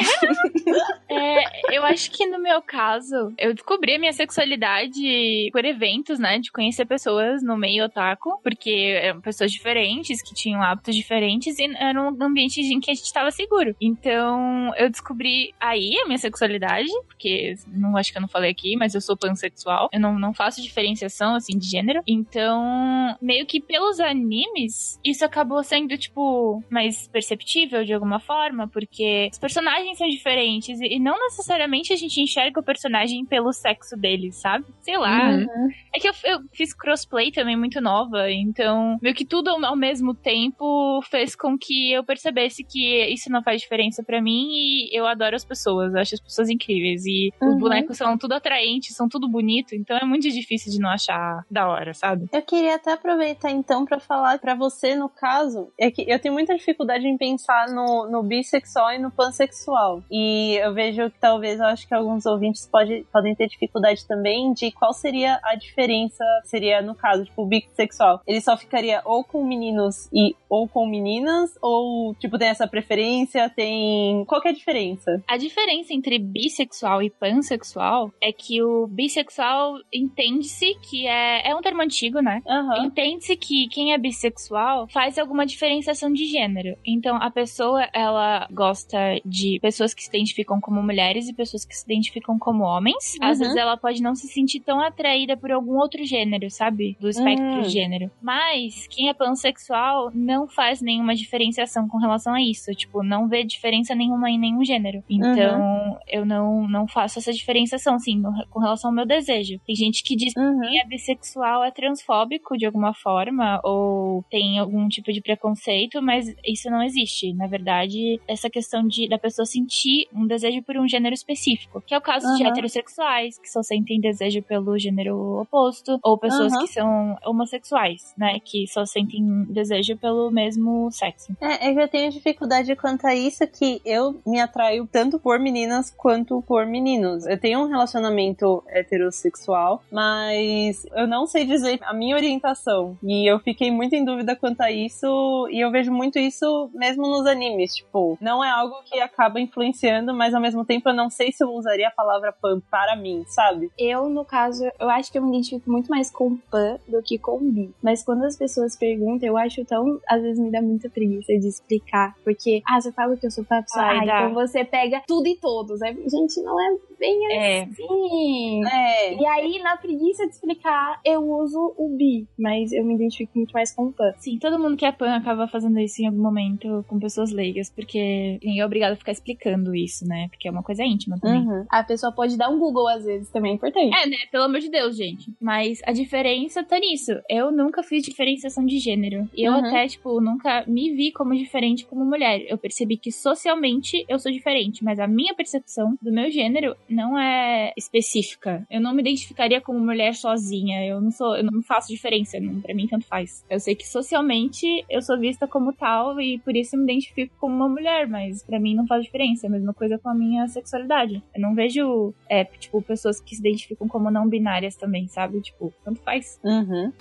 É, eu acho que no meu caso, eu descobri a minha sexualidade por eventos, né? De conhecer pessoas no meio otaku, porque eram pessoas diferentes, que tinham hábitos diferentes, e era um ambiente em que a gente tava seguro. Então, eu descobri aí a minha sexualidade, porque não acho que eu não falei aqui, mas eu sou pansexual. Eu não, não faço diferenciação, assim, de gênero. Então, meio que pelos animes, isso acabou sendo, tipo, mais perceptível de alguma forma, porque os personagens são diferentes e e não necessariamente a gente enxerga o personagem pelo sexo dele, sabe? Sei lá. Uhum. É que eu, eu fiz crossplay também muito nova, então meio que tudo ao mesmo tempo fez com que eu percebesse que isso não faz diferença pra mim e eu adoro as pessoas, eu acho as pessoas incríveis e os Uhum. bonecos são tudo atraentes, são tudo bonito, então é muito difícil de não achar da hora, sabe? Eu queria até aproveitar então pra falar pra você, no caso, é que eu tenho muita dificuldade em pensar no, no bissexual e no pansexual. E eu vejo que talvez, eu acho que alguns ouvintes pode, podem ter dificuldade também de qual seria a diferença, seria no caso, tipo, o bissexual. Ele só ficaria ou com meninos e ou com meninas, ou tipo, tem essa preferência, tem. Qual que é a diferença? A diferença entre bissexual e pansexual é que o bissexual entende-se que é, é um termo antigo, né? Aham. Entende-se que quem é bissexual faz alguma diferenciação de gênero. Então, a pessoa, ela gosta de pessoas que se identificam como mulheres e pessoas que se identificam como homens. Às Uhum. vezes ela pode não se sentir tão atraída por algum outro gênero, sabe? Do espectro Hum. de gênero. Mas, quem é pansexual não faz nenhuma diferenciação com relação a isso. Tipo, não vê diferença nenhuma em nenhum gênero. Então, eu não, não faço essa diferenciação, assim, no- com relação ao meu desejo. Tem gente que diz Uhum. quem é bissexual é transfóbico de alguma forma ou tem algum tipo de preconceito, mas isso não existe. Na verdade, essa questão de da pessoa sentir um desejo por um gênero específico, que é o caso de Aham. heterossexuais que só sentem desejo pelo gênero oposto, ou pessoas Aham. que são homossexuais, né, que só sentem desejo pelo mesmo sexo. É, é que eu tenho dificuldade quanto a isso, que eu me atraio tanto por meninas quanto por meninos. Eu tenho um relacionamento heterossexual, mas eu não sei dizer a minha orientação. E eu fiquei muito em dúvida quanto a isso, e eu vejo muito isso mesmo nos animes. Tipo, não é algo que acaba influenciando, mas ao mesmo tempo eu não sei se eu usaria a palavra pan para mim, sabe? Eu, no caso, eu acho que eu me identifico muito mais com pan do que com bi. Mas quando as pessoas perguntam, eu acho tão. Às vezes me dá muita preguiça de explicar. Porque, ah, você fala que eu sou Ai, ah, então você pega tudo e todos. Aí, gente, não é bem É. assim. É. E aí, na preguiça de explicar, eu uso o bi. Mas eu me identifico muito mais com pan. Sim, todo mundo que é pan acaba fazendo isso em algum momento com pessoas leigas, porque ninguém é obrigado a ficar explicando isso, né? Porque é uma coisa íntima também. Uhum. A pessoa pode dar um Google às vezes, também é importante. É, né? Pelo amor de Deus, gente. Mas a diferença tá nisso. Eu nunca fiz diferenciação de gênero. E eu Uhum. até, tipo, nunca me vi como diferente como mulher. Eu percebi que socialmente eu sou diferente, mas a minha percepção do meu gênero não é específica. Eu não me identificaria como mulher sozinha. Eu não sou, eu não faço diferença, não, pra mim tanto faz. Eu sei que socialmente eu sou vista como tal e por isso eu me identifico como uma mulher, mas para mim não faz diferença. É a mesma coisa com a minha sexualidade. Eu não vejo, é, tipo, pessoas que se identificam como não binárias também, sabe? Tipo, tanto faz. Uhum.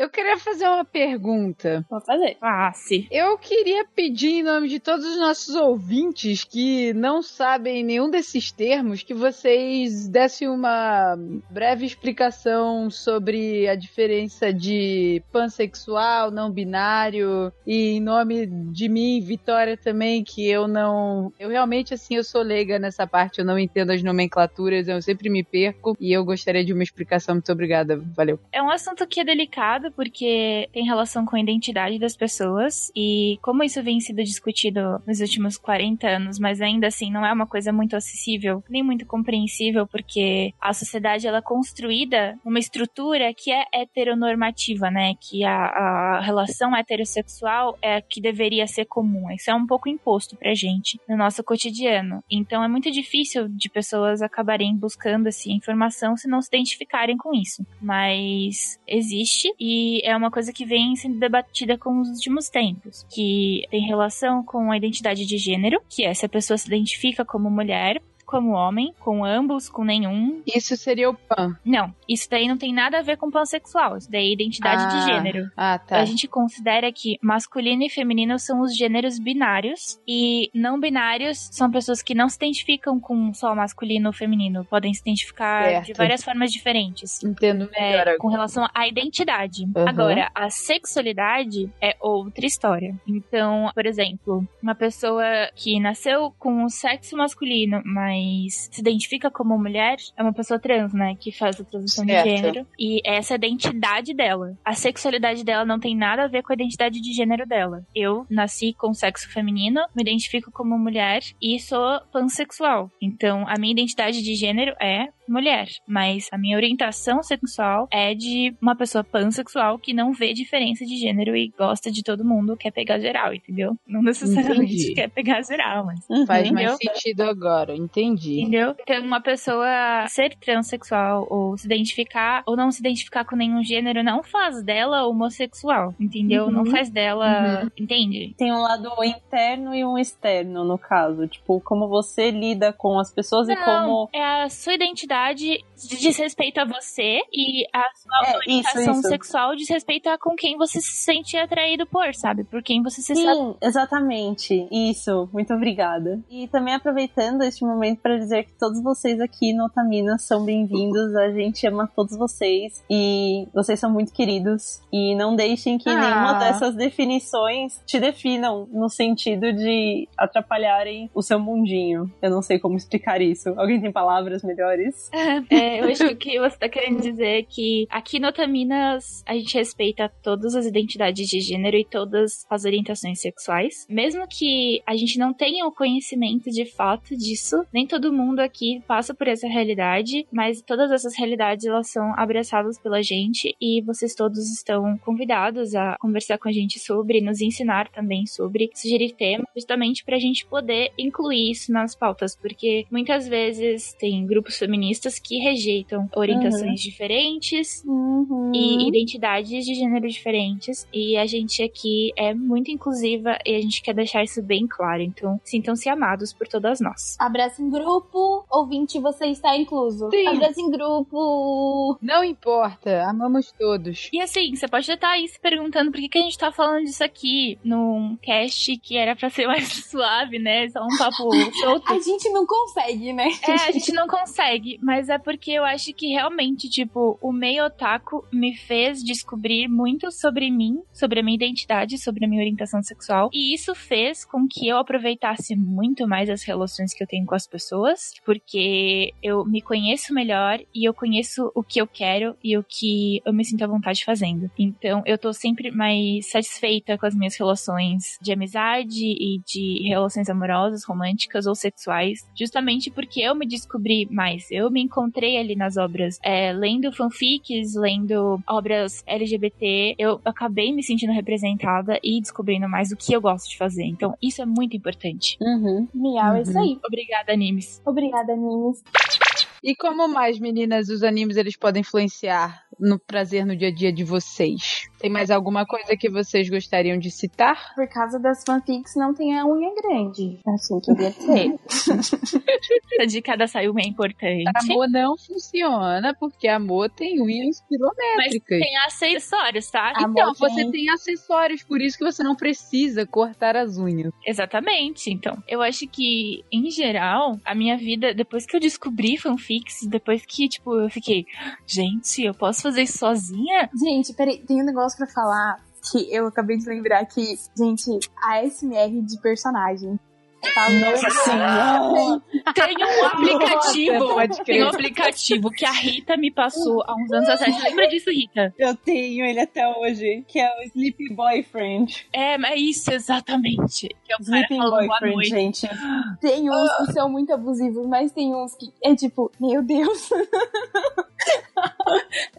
Eu queria fazer uma pergunta. Pode fazer. Passe. Eu queria pedir em nome de todos os nossos ouvintes que não sabem nenhum desses termos que vocês dessem uma breve explicação sobre a diferença de pansexual, não binário e em nome de mim, Vitória também, que eu não, eu realmente assim, eu sou leiga nessa parte, eu não entendo as nomenclaturas, eu sempre me perco e eu gostaria de uma explicação. Muito obrigada. Valeu. É um assunto que é delicado porque tem relação com a identidade das pessoas e como isso vem sido discutido nos últimos 40 anos, mas ainda assim não é uma coisa muito acessível, nem muito compreensível, porque a sociedade ela é construída uma estrutura que é heteronormativa, né? Que a, a relação heterossexual é a que deveria ser comum. Isso é um pouco imposto pra gente no nosso cotidiano. Então é muito difícil de pessoas acabarem buscando assim informação se não se identificarem com isso. Mas existe e é uma coisa que vem sendo debatida com os últimos tempos, que tem relação com a identidade de gênero, que é se a pessoa se identifica como mulher como homem, com ambos, com nenhum. Isso seria o pan. Não, isso daí não tem nada a ver com pansexual. Isso daí é identidade ah, de gênero. Ah, tá. A gente considera que masculino e feminino são os gêneros binários e não binários são pessoas que não se identificam com só masculino ou feminino. Podem se identificar certo. de várias formas diferentes. Entendo melhor. É, com relação à identidade. Uhum. Agora, a sexualidade é outra história. Então, por exemplo, uma pessoa que nasceu com o sexo masculino, mas mas se identifica como mulher, é uma pessoa trans, né? Que faz a transição Certo. de gênero. E essa é a identidade dela. A sexualidade dela não tem nada a ver com a identidade de gênero dela. Eu nasci com sexo feminino, me identifico como mulher e sou pansexual. Então, a minha identidade de gênero é mulher, mas a minha orientação sexual é de uma pessoa pansexual que não vê diferença de gênero e gosta de todo mundo, quer pegar geral, entendeu? Não necessariamente Entendi. quer pegar geral, mas Faz Entendeu? mais sentido agora, entendi. Entendeu? Então, uma pessoa ser transexual ou se identificar ou não se identificar com nenhum gênero não faz dela homossexual, entendeu? Uhum. Não faz dela. Entende? Tem um lado interno e um externo, no caso. Tipo, como você lida com as pessoas e como. é a sua identidade diz respeito a você e a sua É, orientação isso, isso. sexual diz respeito a com quem você se sente atraído por, sabe? Por quem você se sabe. Sim, exatamente. Isso, muito obrigada. E também aproveitando este momento para dizer que todos vocês aqui no Otamina são bem-vindos. A gente ama todos vocês e vocês são muito queridos. E não deixem que Ah. nenhuma dessas definições te definam no sentido de atrapalharem o seu mundinho. Eu não sei como explicar isso. Alguém tem palavras melhores? É, eu acho que você tá querendo dizer que aqui no Otaminas a gente respeita todas as identidades de gênero e todas as orientações sexuais. Mesmo que a gente não tenha o conhecimento de fato disso, nem todo mundo aqui passa por essa realidade, mas todas essas realidades elas são abraçadas pela gente e vocês todos estão convidados a conversar com a gente sobre, nos ensinar também sobre, sugerir temas, justamente pra gente poder incluir isso nas pautas, porque muitas vezes tem grupos feministas que rejeitam orientações diferentes Uhum. e identidades de gênero diferentes. E a gente aqui é muito inclusiva e a gente quer deixar isso bem claro. Então, sintam-se amados por todas nós. Abraço em grupo, ouvinte, você está incluso. Sim. Em grupo. Não importa, amamos todos. E assim, você pode estar aí se perguntando por que, que a gente tá falando disso aqui num cast que era pra ser mais suave, né? Só um papo solto. A gente não consegue, né? É, a gente não consegue, mas é porque eu acho que realmente, tipo, o meio otaku me fez descobrir muito sobre mim, sobre a minha identidade, sobre a minha orientação sexual, e isso fez com que eu aproveitasse muito mais as relações que eu tenho com as pessoas, porque eu me conheço melhor e eu conheço o que eu quero e o que eu me sinto à vontade fazendo. Então, eu tô sempre mais satisfeita com as minhas relações de amizade e de relações amorosas, românticas ou sexuais, justamente porque eu me descobri mais. Eu me encontrei ali nas obras, é, lendo fanfics, lendo obras LGBT, eu acabei me sentindo representada e descobrindo mais o que eu gosto de fazer. Então, isso é muito importante. Uhum. Miau, uhum. é isso aí. Obrigada, Obrigada, Animes. E como mais, meninas, os animes eles podem influenciar no prazer no dia a dia de vocês? Tem mais alguma coisa que vocês gostariam de citar? Por causa das fanfics não tem a unha grande. Assim que devia ser. a dica da Sayumi é importante. Amor não funciona porque amor tem unhas quilométricas. Mas tem acessórios, tá? Amor então, tem... você tem acessórios, por isso que você não precisa cortar as unhas. Exatamente. Então, eu acho que, em geral, a minha vida, depois que eu descobri depois que, tipo, eu fiquei, gente, eu posso fazer isso sozinha? Gente, peraí, tem um negócio pra falar que eu acabei de lembrar que, gente, a SMR de personagem Tá Nossa senhora! Tem um aplicativo. tem um aplicativo que a Rita me passou há uns anos atrás. Lembra disso, Rita? Eu tenho ele até hoje, que é o Sleep Boyfriend. É, é isso, exatamente. Que é o Sleeping Boyfriend, gente. Tem uns que são muito abusivos, mas tem uns que é tipo, meu Deus.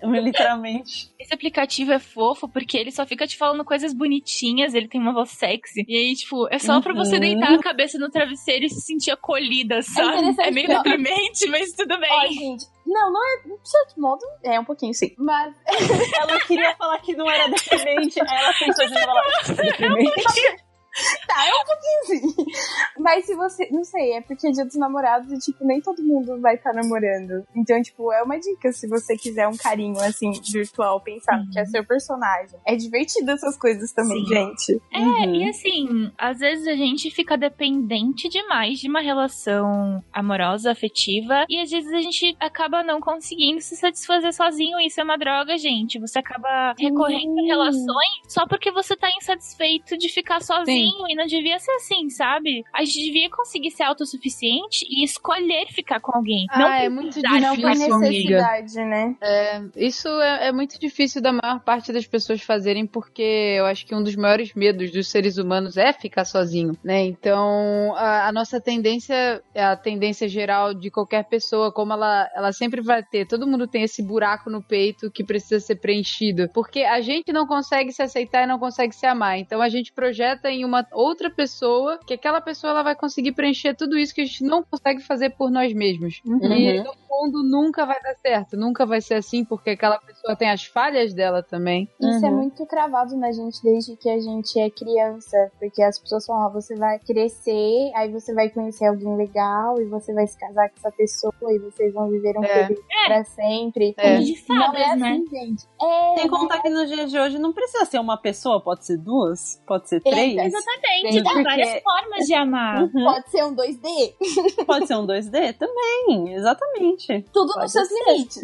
Literalmente. Esse aplicativo é fofo porque ele só fica te falando coisas bonitinhas, ele tem uma voz sexy. E aí, tipo, é só uhum. pra você uhum. deitar a cabeça no travesseiro e se sentir acolhida, é sabe? É, é meio deprimente, mas tudo bem. Ó, gente, não, não é, de certo modo, é um pouquinho sim. Mas ela queria falar que não era deprimente, aí ela pensou de falar deprimente. tá, é um pouquinho sim. Mas se você. Não sei, é porque é dia dos namorados e, tipo, nem todo mundo vai estar tá namorando. Então, tipo, é uma dica se você quiser um carinho, assim, virtual, pensar uhum. que é seu personagem. É divertido essas coisas também, sim. gente. É, uhum. e assim, às vezes a gente fica dependente demais de uma relação amorosa, afetiva, e às vezes a gente acaba não conseguindo se satisfazer sozinho. Isso é uma droga, gente. Você acaba recorrendo uhum. a relações só porque você tá insatisfeito de ficar sozinho. Sim sozinho e não devia ser assim, sabe? A gente devia conseguir ser autossuficiente e escolher ficar com alguém. Ah, não é muito difícil, não por necessidade, amiga. né? É, isso é, é, muito difícil da maior parte das pessoas fazerem porque eu acho que um dos maiores medos dos seres humanos é ficar sozinho, né? Então, a, a nossa tendência, a tendência geral de qualquer pessoa, como ela, ela sempre vai ter, todo mundo tem esse buraco no peito que precisa ser preenchido, porque a gente não consegue se aceitar e não consegue se amar. Então, a gente projeta em uma uma outra pessoa, que aquela pessoa ela vai conseguir preencher tudo isso que a gente não consegue fazer por nós mesmos. Uhum. E no fundo nunca vai dar certo, nunca vai ser assim, porque aquela pessoa tem as falhas dela também. Isso é uhum. é muito cravado na gente desde que a gente é criança, porque as pessoas falam, oh, você vai crescer, aí você vai conhecer alguém legal e você vai se casar com essa pessoa e vocês vão viver um é. feliz é. pra sempre. É. de fadas, não é né? assim, gente. É, Tem que contar que nos dias de hoje não precisa ser uma pessoa, pode ser duas, pode ser três. Exatamente, tem porque... várias formas de amar. Uhum. Pode ser um 2D. Pode ser um 2D também, exatamente. Tudo Pode nos seus ser. limites.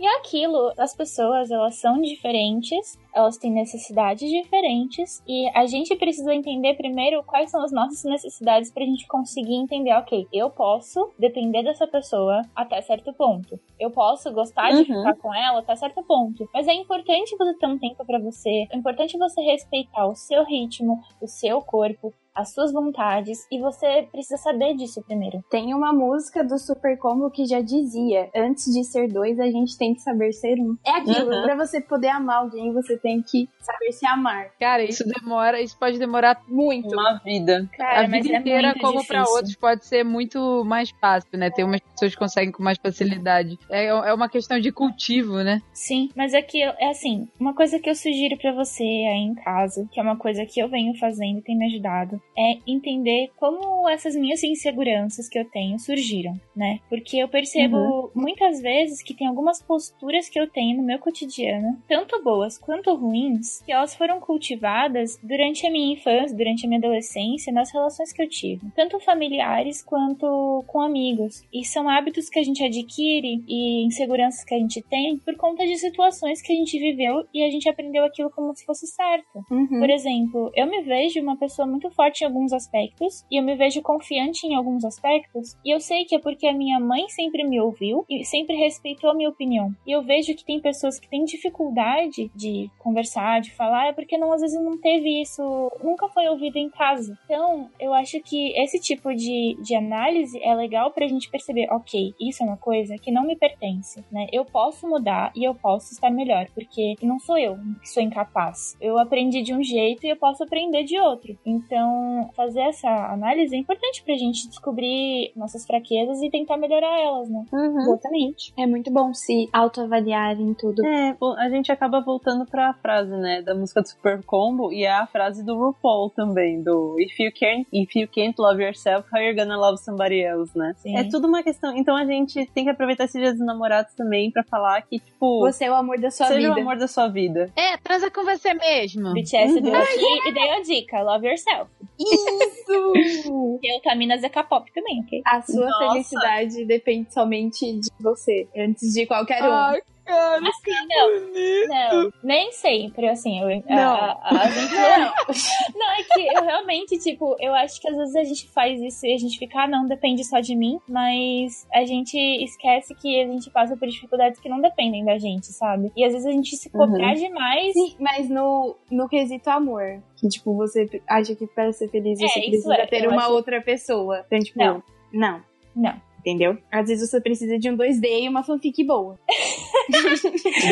e é aquilo, as pessoas, elas são diferentes, elas têm necessidades diferentes e a gente precisa entender primeiro quais são as nossas necessidades pra gente conseguir entender, ok, eu posso depender dessa pessoa até certo ponto. Eu posso gostar de uhum. ficar com ela até certo ponto. Mas é importante você ter um tempo para você, é importante você respeitar o seu ritmo, o seu corpo, as suas vontades e você precisa saber disso primeiro. Tem uma música do Super Combo que já dizia: antes de ser dois, a gente tem que saber ser um. É aquilo, uhum. para você poder amar alguém, você tem que saber se amar. Cara, isso demora, isso pode demorar muito. Uma vida. Cara, a vida é inteira, como para outros, pode ser muito mais fácil, né? Tem umas pessoas que conseguem com mais facilidade. É, é uma questão de cultivo, né? Sim, mas é que, é assim, uma coisa que eu sugiro para você aí em casa, que é uma coisa que eu venho fazendo e tem me ajudado, é entender como essas minhas inseguranças que eu tenho surgiram, né? Porque eu percebo uhum. muitas vezes que tem algumas posturas que eu tenho no meu cotidiano, tanto boas quanto ruins, que elas foram cultivadas durante a minha infância, durante a minha adolescência, nas relações que eu tive, tanto familiares quanto com amigos. E são hábitos que a gente adquire e inseguranças que a gente tem por conta de situações que a gente viveu e a gente aprendeu aquilo como se fosse certo. Uhum. Por exemplo, eu me vejo uma pessoa muito forte alguns aspectos e eu me vejo confiante em alguns aspectos. E eu sei que é porque a minha mãe sempre me ouviu e sempre respeitou a minha opinião. E eu vejo que tem pessoas que têm dificuldade de conversar, de falar, é porque não, às vezes não teve isso, nunca foi ouvido em casa. Então, eu acho que esse tipo de, de análise é legal pra gente perceber, ok, isso é uma coisa que não me pertence, né? Eu posso mudar e eu posso estar melhor, porque não sou eu que sou incapaz. Eu aprendi de um jeito e eu posso aprender de outro. Então, fazer essa análise é importante pra gente descobrir nossas fraquezas e tentar melhorar elas, né? Uhum. Exatamente. É muito bom se autoavaliar em tudo. É, a gente acaba voltando pra frase, né, da música do Super Combo e é a frase do RuPaul também, do If you can't, if you can't love yourself, how you're gonna love somebody else, né? Sim. É tudo uma questão. Então a gente tem que aproveitar esse dia dos namorados também pra falar que, tipo, Você é o amor da sua seja vida. o amor da sua vida. É, transa com você mesmo. BTS deu aqui e deu a dica, love yourself. Isso! E eu Camina Zeca Pop também, ok? A sua Nossa. felicidade depende somente de você, antes de qualquer um. Ai, cara, Assim, não. Não, nem sempre, assim. Eu, Não. A, a, a gente não. não, é que eu realmente, tipo, eu acho que às vezes a gente faz isso e a gente fica, ah, não, depende só de mim, mas a gente esquece que a gente passa por dificuldades que não dependem da gente, sabe? E às vezes a gente se cobrar demais. Sim, mas no, no quesito amor. Que, tipo, você acha que para ser feliz É, você precisa é, ter uma acho- outra pessoa. Então, tipo, Não. não. Não. Entendeu? Às vezes você precisa de um 2D e uma fanfic boa.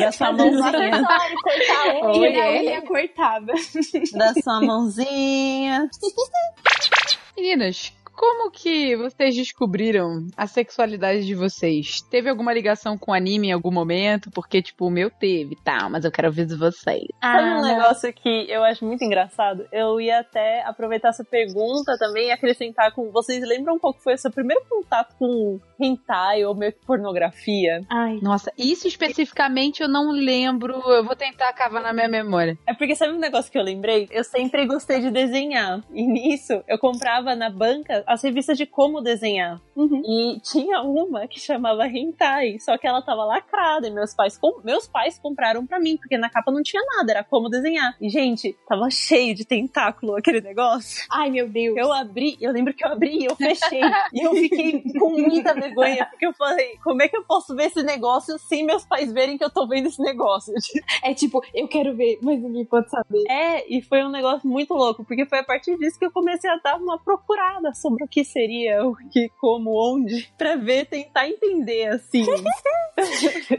Da sua mãozinha. cortar um E e a aí- unha cortada. da sua mãozinha. Meninas, como que vocês descobriram a sexualidade de vocês? Teve alguma ligação com anime em algum momento? Porque, tipo, o meu teve, tá, mas eu quero ver de vocês. Sabe Ah, um não. negócio que eu acho muito engraçado? Eu ia até aproveitar essa pergunta também e acrescentar com vocês lembram qual que foi o seu primeiro contato com hentai ou meio que pornografia? Ai. Nossa, isso especificamente eu não lembro. Eu vou tentar cavar na minha memória. É porque sabe um negócio que eu lembrei? Eu sempre gostei de desenhar. E nisso eu comprava na banca as revistas de como desenhar. Uhum. E tinha uma que chamava Hentai, só que ela tava lacrada e meus pais, com- meus pais compraram pra mim, porque na capa não tinha nada, era como desenhar. E gente, tava cheio de tentáculo aquele negócio. Ai, meu Deus. Eu abri, eu lembro que eu abri e eu fechei. e eu fiquei com muita vergonha, porque eu falei, como é que eu posso ver esse negócio sem meus pais verem que eu tô vendo esse negócio? É tipo, eu quero ver, mas ninguém pode saber. É, e foi um negócio muito louco, porque foi a partir disso que eu comecei a dar uma procurada sobre o que seria, o que, como, onde, pra ver, tentar entender, assim.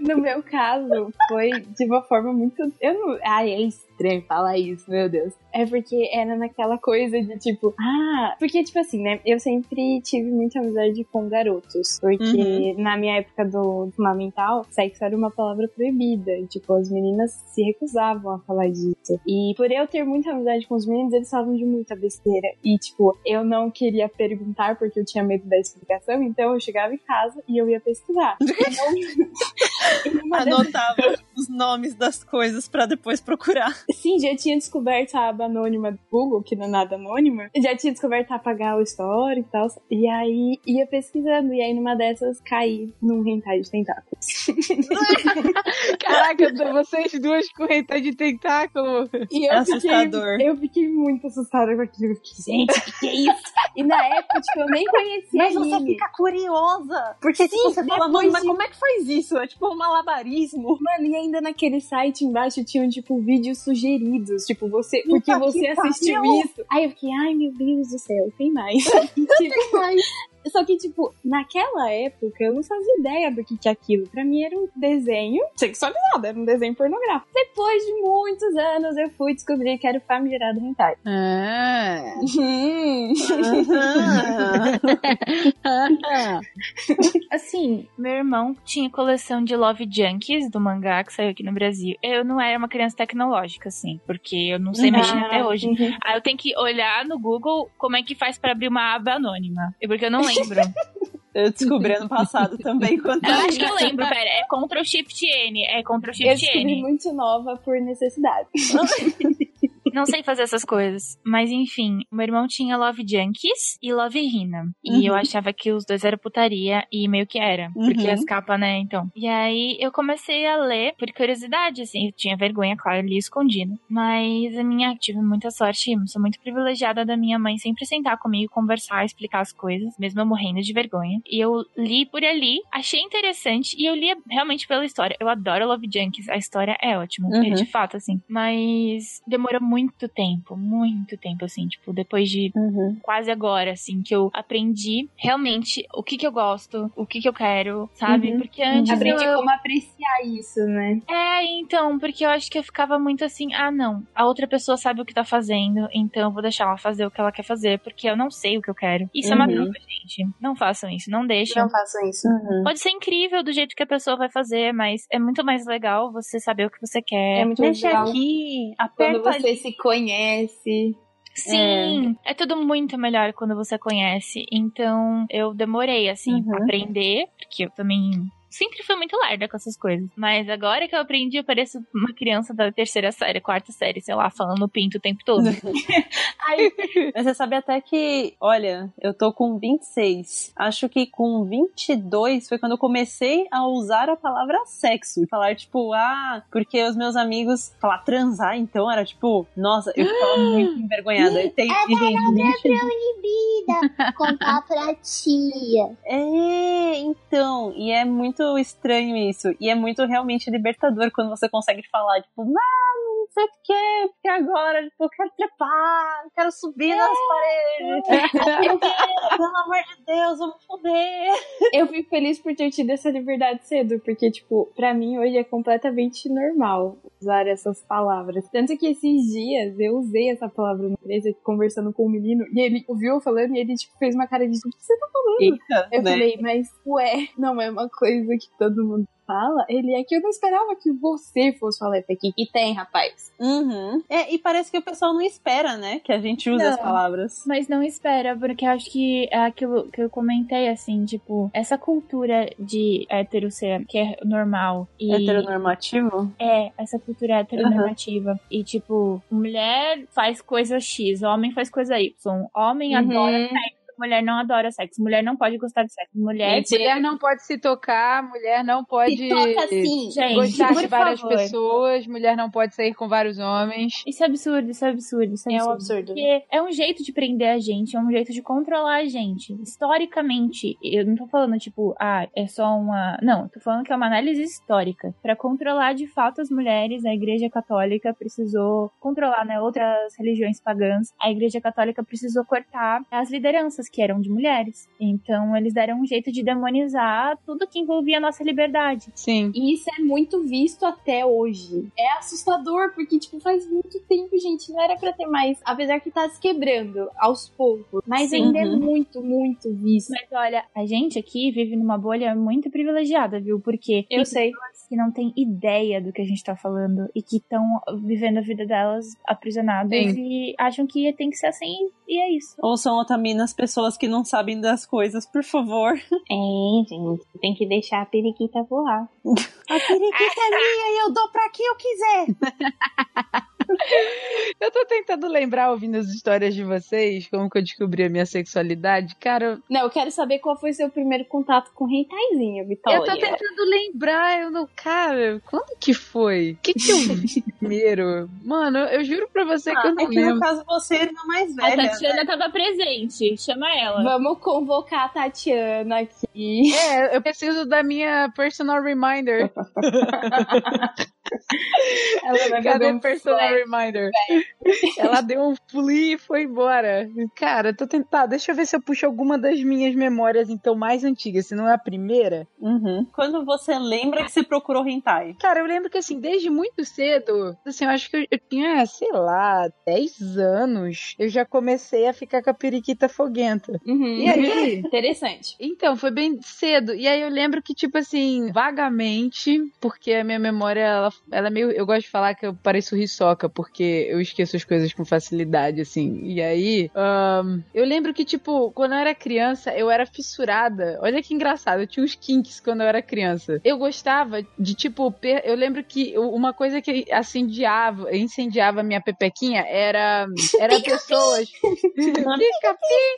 No meu caso, foi de uma forma muito. Eu não. Ai, é estranho falar isso, meu Deus. É porque era naquela coisa de tipo, ah, porque, tipo assim, né? Eu sempre tive muita amizade com garotos. Porque na minha época do fundamental, sexo era uma palavra proibida. E, tipo, as meninas se recusavam a falar disso. E por eu ter muita amizade com os meninos, eles falavam de muita besteira. E, tipo, eu não queria perguntar porque eu tinha medo da explicação. Então eu chegava em casa e eu ia pesquisar. Então, dessas- Anotava os nomes das coisas pra depois procurar. Sim, já tinha descoberto a aba anônima do Google, que não é nada anônima. Já tinha descoberto apagar o histórico e tal. E aí ia pesquisando. E aí numa dessas caí num hentai de tentáculos. Caraca, vocês duas com hentai de tentáculo. E eu É fiquei, assustador. eu fiquei muito assustada com aquilo. Fiquei, gente, o que, que é isso? E na época, tipo, eu nem conhecia Mas você fica curiosa. Porque Sim, tipo, você fala, mano, mas como é que faz isso? É tipo um malabarismo. Mano, e ainda naquele site embaixo tinham, tipo, vídeos sugeridos. Tipo, você. Porque você assistiu pariu! isso. Aí eu fiquei, ai meu Deus do céu, tem mais. E, tipo, Só que, tipo, naquela época eu não fazia ideia do que que é aquilo. Pra mim era um desenho sexualizado, era um desenho pornográfico. Depois de muitos anos eu fui descobrir que era o famigerado hentai. Ah. Hum. Assim, meu irmão tinha coleção de Love Junkies do mangá que saiu aqui no Brasil. Eu não era uma criança tecnológica, assim, porque eu não sei mexer até hoje. Uhum. Aí eu tenho que olhar no Google como é que faz pra abrir uma aba anônima. É Porque eu não lembro. Eu descobri ano passado também quando eu acho que eu lembro, pera. É Ctrl Shift N. É Ctrl Eu Shift descobri N. muito nova por necessidade. Não sei fazer essas coisas. Mas enfim, meu irmão tinha Love Junkies e Love Hina. E Uhum. eu achava que os dois eram putaria e meio que era. Porque Uhum. as capas, né, então. E aí eu comecei a ler por curiosidade, assim. Eu tinha vergonha, claro, li escondido. Mas a minha, tive muita sorte, sou muito privilegiada da minha mãe sempre sentar comigo, conversar, explicar as coisas, mesmo eu morrendo de vergonha. E eu li por ali, achei interessante e eu lia realmente pela história. Eu adoro Love Junkies, a história é ótima, Uhum. de fato, assim. Mas demorou muito tempo, muito tempo, assim, tipo, depois de Uhum. quase agora, assim, que eu aprendi realmente o que que eu gosto, o que que eu quero, sabe? Uhum. Porque antes Aprendi eu... como apreciar isso, né? É, então, porque eu acho que eu ficava muito assim, ah, não, a outra pessoa sabe o que tá fazendo, então eu vou deixar ela fazer o que ela quer fazer, porque eu não sei o que eu quero. Isso é uma Uhum. prova, gente. Não façam isso, não deixem. façam isso. Uhum. Pode ser incrível do jeito que a pessoa vai fazer, mas é muito mais legal você saber o que você quer. É muito Mexe legal aqui, quando aperta você ali. se conhece. Sim, é. tudo muito melhor quando você conhece. Então, eu demorei, assim, Uhum. aprender, porque eu também sempre fui muito lerda com essas coisas. Mas agora que eu aprendi, eu pareço uma criança da terceira série, quarta série, sei lá, falando pinto o tempo todo. Mas você sabe até que, olha, eu tô com 26. Acho que com 22 foi quando eu comecei a usar a palavra sexo. Falar, tipo, ah, porque os meus amigos falar transar, então era tipo, nossa, eu ficava muito envergonhada. E tem, e, gente, 20... proibida contar pra tia. É, então, e é muito estranho isso. E é muito realmente libertador quando você consegue falar, tipo, não, não sei o que, porque agora, tipo, eu quero trepar, eu quero subir nas paredes. Eu quero, pelo amor de Deus, vamos foder. Eu fico feliz por ter tido essa liberdade cedo, porque, tipo, pra mim hoje é completamente normal usar essas palavras. Tanto que esses dias eu usei essa palavra na empresa, conversando com um menino, e ele ouviu eu falando e ele, tipo, fez uma cara de, o que você tá falando? Eita, Eu né? falei, mas, ué, não é uma coisa que todo mundo fala? Ele é que eu não esperava que você fosse falar isso aqui. E tem, rapaz. Uhum. É, e parece que o pessoal não espera, né, que a gente use Não. as palavras. Mas não espera, porque eu acho que é aquilo que eu comentei, assim, tipo, essa cultura de hétero ser, que é normal. E Heteronormativo? É, essa cultura heteronormativa. E, tipo, mulher faz coisa X, homem faz coisa Y. Homem Uhum. adora sexo, mulher não adora sexo. Mulher não pode gostar de sexo. Mulher. Mulher não pode se tocar, mulher não pode Se toca assim. Gente, gostar de várias favor. pessoas, mulher não pode sair com vários homens. Isso é absurdo, isso é absurdo, isso é, É um absurdo. absurdo. Porque é um jeito de prender a gente, é um jeito de controlar a gente. Historicamente, eu não tô falando, tipo, ah, é só uma. Não, eu tô falando que é uma análise histórica. Pra controlar de fato as mulheres, a Igreja Católica precisou controlar, né, outras religiões pagãs. A Igreja Católica precisou cortar as lideranças que eram de mulheres. Então, eles deram um jeito de demonizar tudo que envolvia a nossa liberdade. Sim. E isso é muito visto até hoje. É assustador, porque, tipo, faz muito tempo, gente. Não era pra ter mais. Apesar que tá se quebrando aos poucos. Mas Sim. ainda é muito, muito visto. Mas olha, a gente aqui vive numa bolha muito privilegiada, viu? Porque Eu tem sei. pessoas que não têm ideia do que a gente tá falando e que estão vivendo a vida delas aprisionadas Sim. e acham que tem que ser assim e é isso. Ou são otaminas pessoas que não sabem das coisas, por favor. É, gente. Tem que deixar a periquita voar. A periquita é minha e eu dou pra quem eu quiser. Eu tô tentando lembrar, ouvindo as histórias de vocês, como que eu descobri a minha sexualidade. Cara, Não, eu quero saber qual foi seu primeiro contato com rentaizinho, Vitória. eu tô tentando lembrar, eu não. Cara, quando que foi? O que que eu vi primeiro? Mano, eu juro pra você que eu não É que no lembro. caso você é a irmã mais A velha. né? Tatiana tava presente, chama ela. Vamos convocar a Tatiana aqui. É, eu preciso da minha personal reminder. Ela vai Cadê um personal flash. reminder? Ela deu um fli e foi embora. Cara, tô tentando. Deixa eu ver se eu puxo alguma das minhas memórias, então, mais antigas. Se não é a primeira. Uhum. Quando você lembra que você procurou hentai? Cara, eu lembro que, assim, desde muito cedo, assim, eu acho que eu, eu tinha, sei lá, 10 anos, eu já comecei a ficar com a periquita foguenta. Uhum. E aí? Interessante. Então, foi bem cedo. E aí eu lembro que, tipo assim, vagamente, porque a minha memória ela ela é meio. Eu gosto de falar que eu pareço risoca, porque eu esqueço as coisas com facilidade, assim. E aí, um, eu lembro que, tipo, quando eu era criança, eu era fissurada. Olha que engraçado, eu tinha uns kinks quando eu era criança. Eu gostava de, tipo, per... eu lembro que uma coisa que acendiava, incendiava minha pepequinha era, era pessoas.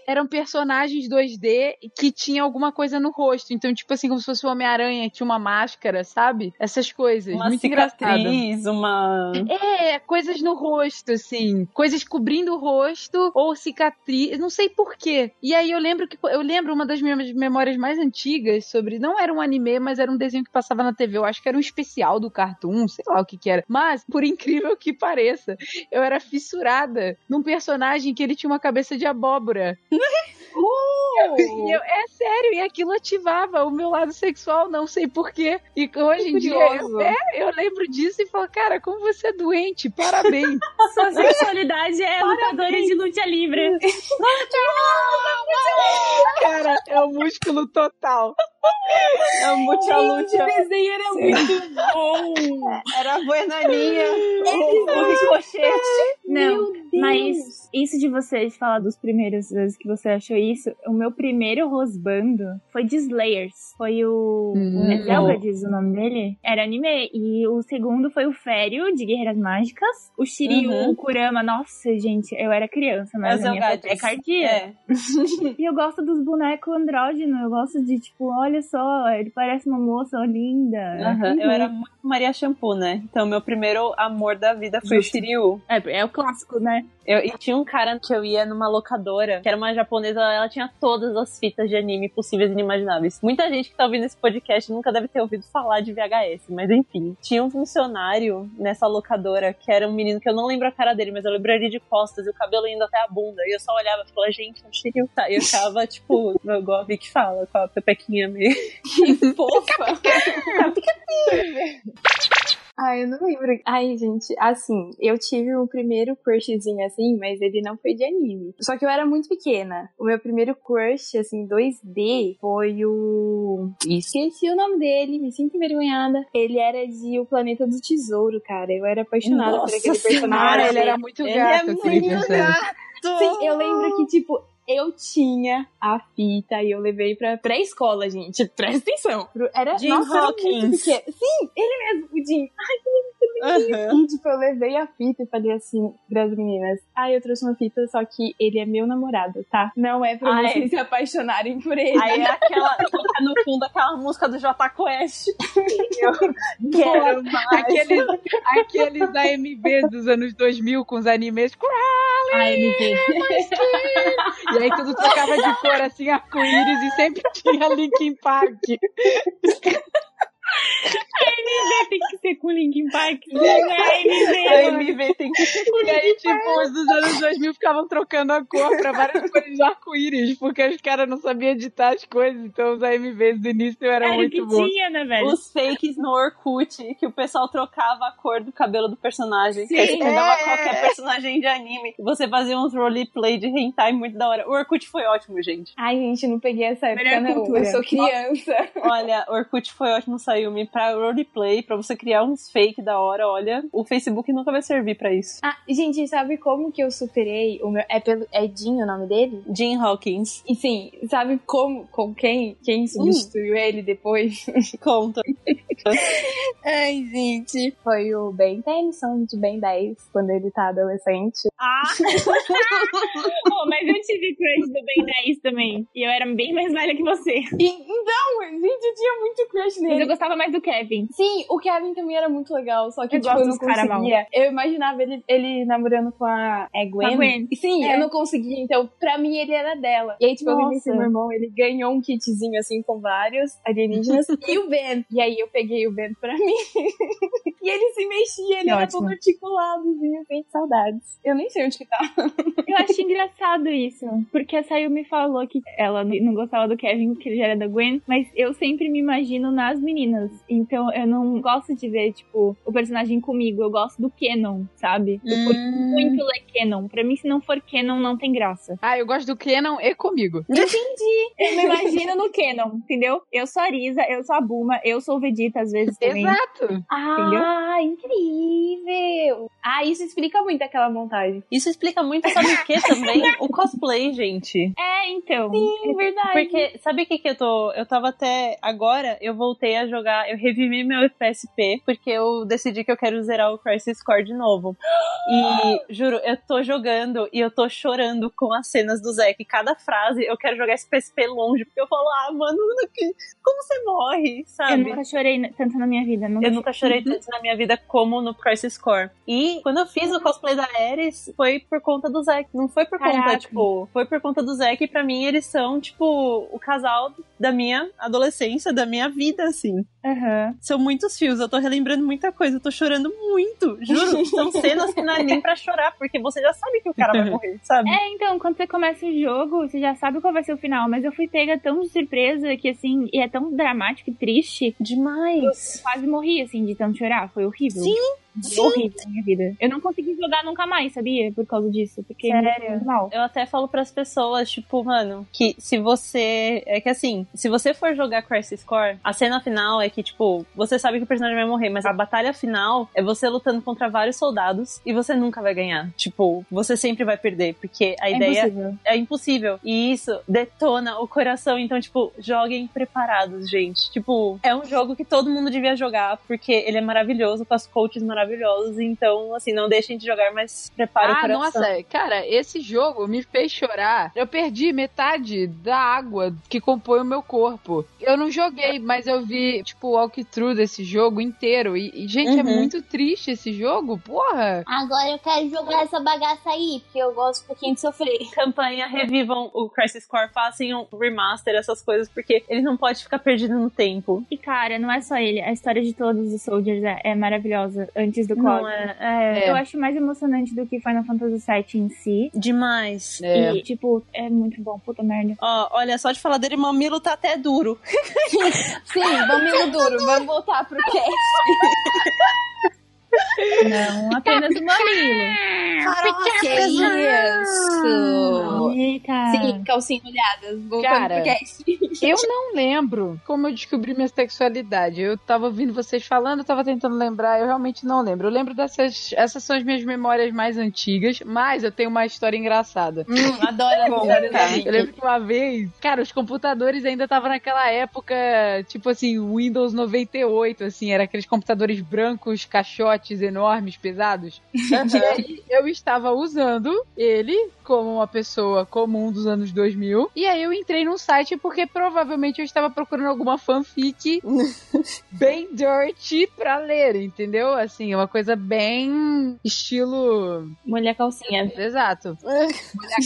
eram personagens 2D que tinham alguma coisa no rosto. Então, tipo assim, como se fosse o Homem-Aranha, tinha uma máscara, sabe? Essas coisas. Uma muito cicatriz, engraçado. uma. É, coisas no rosto, assim. Coisas cobrindo o rosto ou cicatriz. Não sei porquê. E aí eu lembro que. Eu lembro uma das minhas memórias mais antigas sobre. Não era um anime, mas era um desenho que passava na TV. Eu acho que era um especial do Cartoon, sei lá o que que era. Mas, por incrível que pareça, eu era fissurada num personagem que ele tinha uma cabeça de abóbora. Uh! Eu, é sério, e aquilo ativava o meu lado sexual, não sei porquê. E hoje em dia eu, é, eu lembro disso e falo, cara, como você é doente, parabéns. Sua sexualidade é lutadora de luta livre. cara, é o músculo total. É muita luta. Esse desenho era muito bom. Era a Buenaninha, o, o ricochete. Não, mas isso de você de falar dos primeiros vezes que você achou isso, o meu primeiro rosbando foi de Slayers. Foi o. Hum. é Zelda diz o nome dele? Era anime. E o segundo foi o Fério, de Guerreiras Mágicas. O Shiryu, Uhum. o Kurama. Nossa, gente, eu era criança, mas As a minha Zelgades. é cardia. É. E eu gosto dos bonecos andrógenos. Eu gosto de, tipo, olha só, ele parece uma moça linda. Aham, Eu era muito Maria Shampoo, né? Então, meu primeiro amor da vida foi o Shiryu. É, é o clássico, né? Eu, e tinha um cara que eu ia numa locadora, que era uma japonesa, ela tinha todas as fitas de anime possíveis e inimagináveis. Muita gente que tá ouvindo esse podcast nunca deve ter ouvido falar de VHS, mas enfim. Tinha um funcionário nessa locadora que era um menino que eu não lembro a cara dele, mas eu lembro ele de costas e o cabelo indo até a bunda. E eu só olhava e falava, gente, não Shiryu tá. E eu ficava, tipo, igual a Vicky fala, com a pepequinha meio. Fofa. Ai, eu não lembro. Ai, gente, assim, eu tive o primeiro crushzinho assim, mas ele não foi de anime. Só que eu era muito pequena. O meu primeiro crush, assim, 2D, foi o. Esqueci o nome dele, me sinto envergonhada. Ele era de O Planeta do Tesouro, cara. Eu era apaixonada por Nossa aquele Senhora, personagem. Cara, ele era muito Ele gato, é aquele muito personagem. Sim, eu lembro que, tipo, eu tinha a fita e eu levei pra pré-escola, gente. Presta atenção. Era, Jim nossa, era Hawkins. pequeno. Sim, ele mesmo, o Jim. Aham. E, tipo, eu levei a fita e falei assim pras meninas: Ah, eu trouxe uma fita, só que ele é meu namorado, tá? Não é pra Ah, é? vocês se apaixonarem por ele. Aí é aquela, toca no fundo aquela música do J Quest. Quero Aqueles, aqueles AMVs dos anos 2000 com os animes. Ai, me vê. E aí tudo trocava de cor assim, arco-íris, e sempre tinha Linkin Park. Tem que ser com Linkin Park. A MV tem que ser E aí, tipo, os dos anos 2000 ficavam trocando a cor pra várias cores de arco-íris, porque os caras não sabiam editar as coisas, então os AMVs do início eram Era muito que bons. tinha, né, velho? os fakes no Orkut, que o pessoal trocava a cor do cabelo do personagem. você Sim, pegava é. qualquer personagem de anime. Você fazia uns roleplay de hentai muito da hora. O Orkut foi ótimo, gente. Ai, gente, não peguei essa época, Melhor não. cultura. Eu sou criança. Olha, Orkut foi ótimo, Sayumi, pra roleplay, pra você criar uns fake da hora. Olha, o Facebook nunca vai servir pra isso. Ah, gente, sabe como que eu superei o meu. É, pelo... é Jim o nome dele? Jim Hawkins, E sim, sabe como, com quem, quem substituiu ele depois? conta. Ai, gente. Foi o Ben Tennyson de Ben 10, quando ele tá adolescente. Ah! Pô, mas eu tive crush do Ben 10 também. E eu era bem mais velha que você. E, então, gente, eu tinha muito crush Mas nele. eu gostava mais do Kevin. Sim, o Kevin também era muito legal, só que Eu tipo, eu não conseguia. Eu imaginava ele, ele namorando com a, é Gwen. A Gwen. Sim, É. eu não conseguia, então pra mim ele era dela. E aí, tipo, eu Nossa. que meu irmão, ele ganhou um kitzinho assim com vários alienígenas e o Ben. E aí eu peguei o Ben pra mim. e ele se mexia, ele Que era ótimo. todo articuladozinho, sem saudades. Eu nem sei onde que tá. Eu acho engraçado isso. Porque a Sayu me falou que ela não gostava do Kevin, que ele já era da Gwen, mas eu sempre me imagino nas meninas. Então eu não gosto de ver, tipo, o personagem comigo. Eu gosto do Canon, sabe? Eu curto Hum. muito ler Canon. Pra mim, se não for Canon, não tem graça. Ah, eu gosto do Kenan e comigo. Entendi. Eu me imagino no Canon, entendeu? Eu sou a Risa, eu sou a Buma, eu sou o Vegeta às vezes também. Exato. Ah, incrível! Ah, isso explica muito aquela montagem. Isso explica muito, sabe o que também? O cosplay, gente. É, então. Sim, verdade. Porque, sabe o que que eu tô? Eu tava até. Agora eu voltei a jogar. Eu revivi meu PSP, porque eu decidi que eu quero zerar o Crisis Core de novo. E, juro, eu tô jogando e eu tô chorando com as cenas do Zack. Cada frase eu quero jogar esse PSP longe, porque eu falo, ah, mano, como você morre, Eu sabe? nunca chorei tanto na minha vida. Nunca Eu nunca chorei tanto na minha vida como no Crisis Core. E quando eu fiz o cosplay da Ares, foi por conta do Zack. Não foi por conta, Caraca. tipo, foi por conta do Zack. E pra mim, eles são, tipo, o casal da minha adolescência, da minha vida, assim. Aham. São muitos fios, eu tô relembrando muita coisa, eu tô chorando muito, juro. São cenas que não é nem pra chorar, porque você já sabe que o cara vai morrer, sabe? É, então, quando você começa o jogo, você já sabe qual vai ser o final, mas eu fui pega tão de surpresa que, assim, e é tão dramático e triste, Demais. quase morri, assim, de tanto chorar. Foi horrível. Sim, Sim. horrível na minha vida. Eu não consegui jogar nunca mais, sabia? Por causa disso. Porque Sério? mal. Eu até falo pras pessoas, tipo, mano, que se você. É que assim, se você for jogar Crisis Core, a cena final é que, tipo, você sabe que o personagem vai morrer, mas a batalha final é você lutando contra vários soldados e você nunca vai ganhar. Tipo, você sempre vai perder, porque a É ideia impossível. é impossível. E isso detona o coração. Então, tipo, joguem preparados, gente. Tipo, é um jogo que todo mundo devia jogar, porque ele é maravilhoso, com as coaches maravilhosos. Então, assim, não deixem de jogar, mas prepare o Ah, coração. nossa, cara, esse jogo me fez chorar. Eu perdi metade da água que compõe o meu corpo. Eu não joguei, mas eu vi, tipo, o walkthrough desse jogo inteiro. E, e, gente, é Uhum. muito triste esse jogo, porra. Agora eu quero jogar essa bagaça aí, porque eu gosto um pouquinho de sofrer. campanha, revivam o Crisis Core, façam um remaster, essas coisas, porque ele não pode ficar perdido no tempo. E, cara, não é só ele. A história de todos os Soldiers é, é maravilhosa antes do COD. é, é, Eu acho mais emocionante do que Final Fantasy VII em si. demais. É. E, tipo, é muito bom. Puta merda. Ó, olha, só de falar dele, mamilo tá até duro. Sim, vamos duro, vamos voltar pro cast. Não, apenas o mamilo. que isso? Eita. Sim, calcinha molhadas, voltando Cara. Eu não lembro como eu descobri minha sexualidade. Eu tava ouvindo vocês falando, eu tava tentando lembrar, eu realmente não lembro. Eu lembro dessas. Essas são as minhas memórias mais antigas, mas eu tenho uma história engraçada. Hum, adoro da Eu lembro que uma vez, cara, os computadores ainda estavam naquela época, tipo assim, Windows 98, assim, era aqueles computadores brancos, caixotes enormes, pesados. E aí eu estava usando ele como uma pessoa comum dos anos 2000, e aí eu entrei num site porque provavelmente eu estava procurando alguma fanfic bem dirty pra ler, entendeu? Assim, uma coisa bem estilo Mulher calcinha. Exato.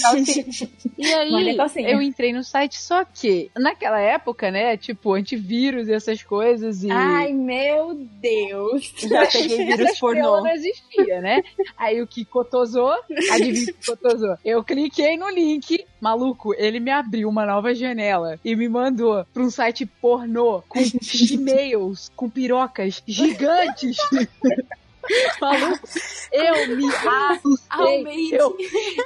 calcinha. E aí, calcinha. eu entrei no site, só que naquela época, né, tipo, antivírus e essas coisas e... Ai, meu Deus. Já peguei vírus Essa pornô. não existia, né? Aí o que cotosou, adivinha o que cotosou? Eu cliquei no link, maluco, ele me abriu uma nova janela e me mandou pra um site pornô com e-mails, com pirocas gigantes. Maluco, eu me assustei. Eu,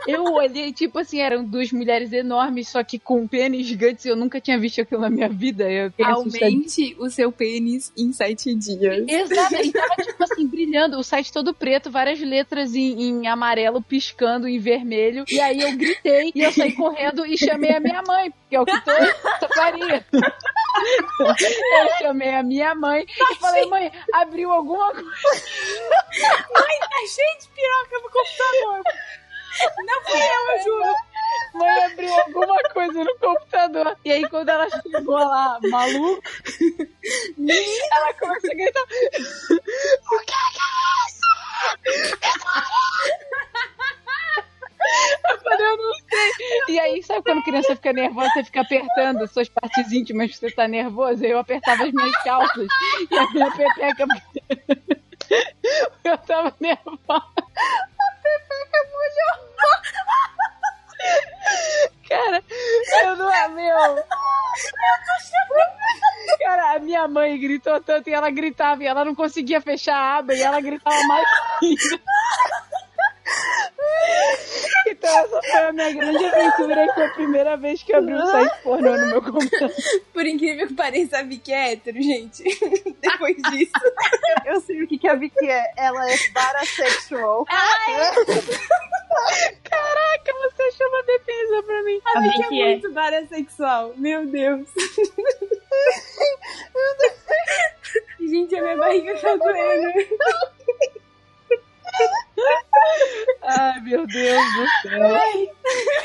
eu olhei, tipo assim, eram duas mulheres enormes, só que com pênis gigantes. Eu nunca tinha visto aquilo na minha vida. Eu. Aumente o seu pênis em sete dias. Exato, e tava tipo assim, brilhando, o site todo preto, várias letras em, em amarelo piscando em vermelho. E aí eu gritei e eu saí correndo e chamei a minha mãe, que é o que toda faria. Eu chamei a minha mãe e falei, mãe, abriu alguma coisa. Mãe abriu alguma coisa no computador. E aí, quando ela chegou lá, maluco, ela começou a gritar: O que que é isso? Eu falei, eu não sei. E aí, sabe quando criança fica nervosa, você fica apertando as suas partes íntimas, você tá nervoso? Aí eu apertava as minhas calças e a minha pepeca. Eu tava nervosa. A pepeca molhou. Cara, eu não é meu. Cara, a minha mãe gritou tanto e ela gritava e ela não conseguia fechar a aba e ela gritava mais. Então essa foi a minha grande aventura e foi a primeira vez que eu abri um site pornô no meu computador. Por incrível que pareça, a Vicky é hétero, gente. Depois disso. Eu sei o que, que a Vicky é. Ela é parasexual. Caraca, você achou uma defesa pra mim. A A Vicky Vicky é é. muito parasexual. Meu Deus. Gente, a minha barriga tá doendo. Ai, meu Deus do céu.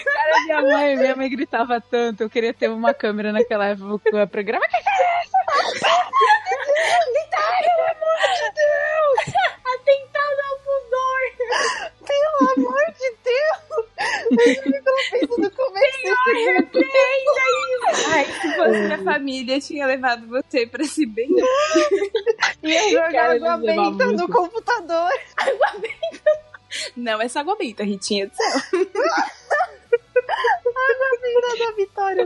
Cara, minha mãe, minha mãe gritava tanto. Eu queria ter uma câmera naquela época pra gravar. Que que é isso? Pelo amor de Deus! Atentado ao pudor. Pelo amor de Deus! Eu fico no começo desse Ai, se fosse minha família, tinha levado você pra se bem. Ia jogar Cara, água benta no computador. Não, essa água benta, Ritinha do céu. da Vitória.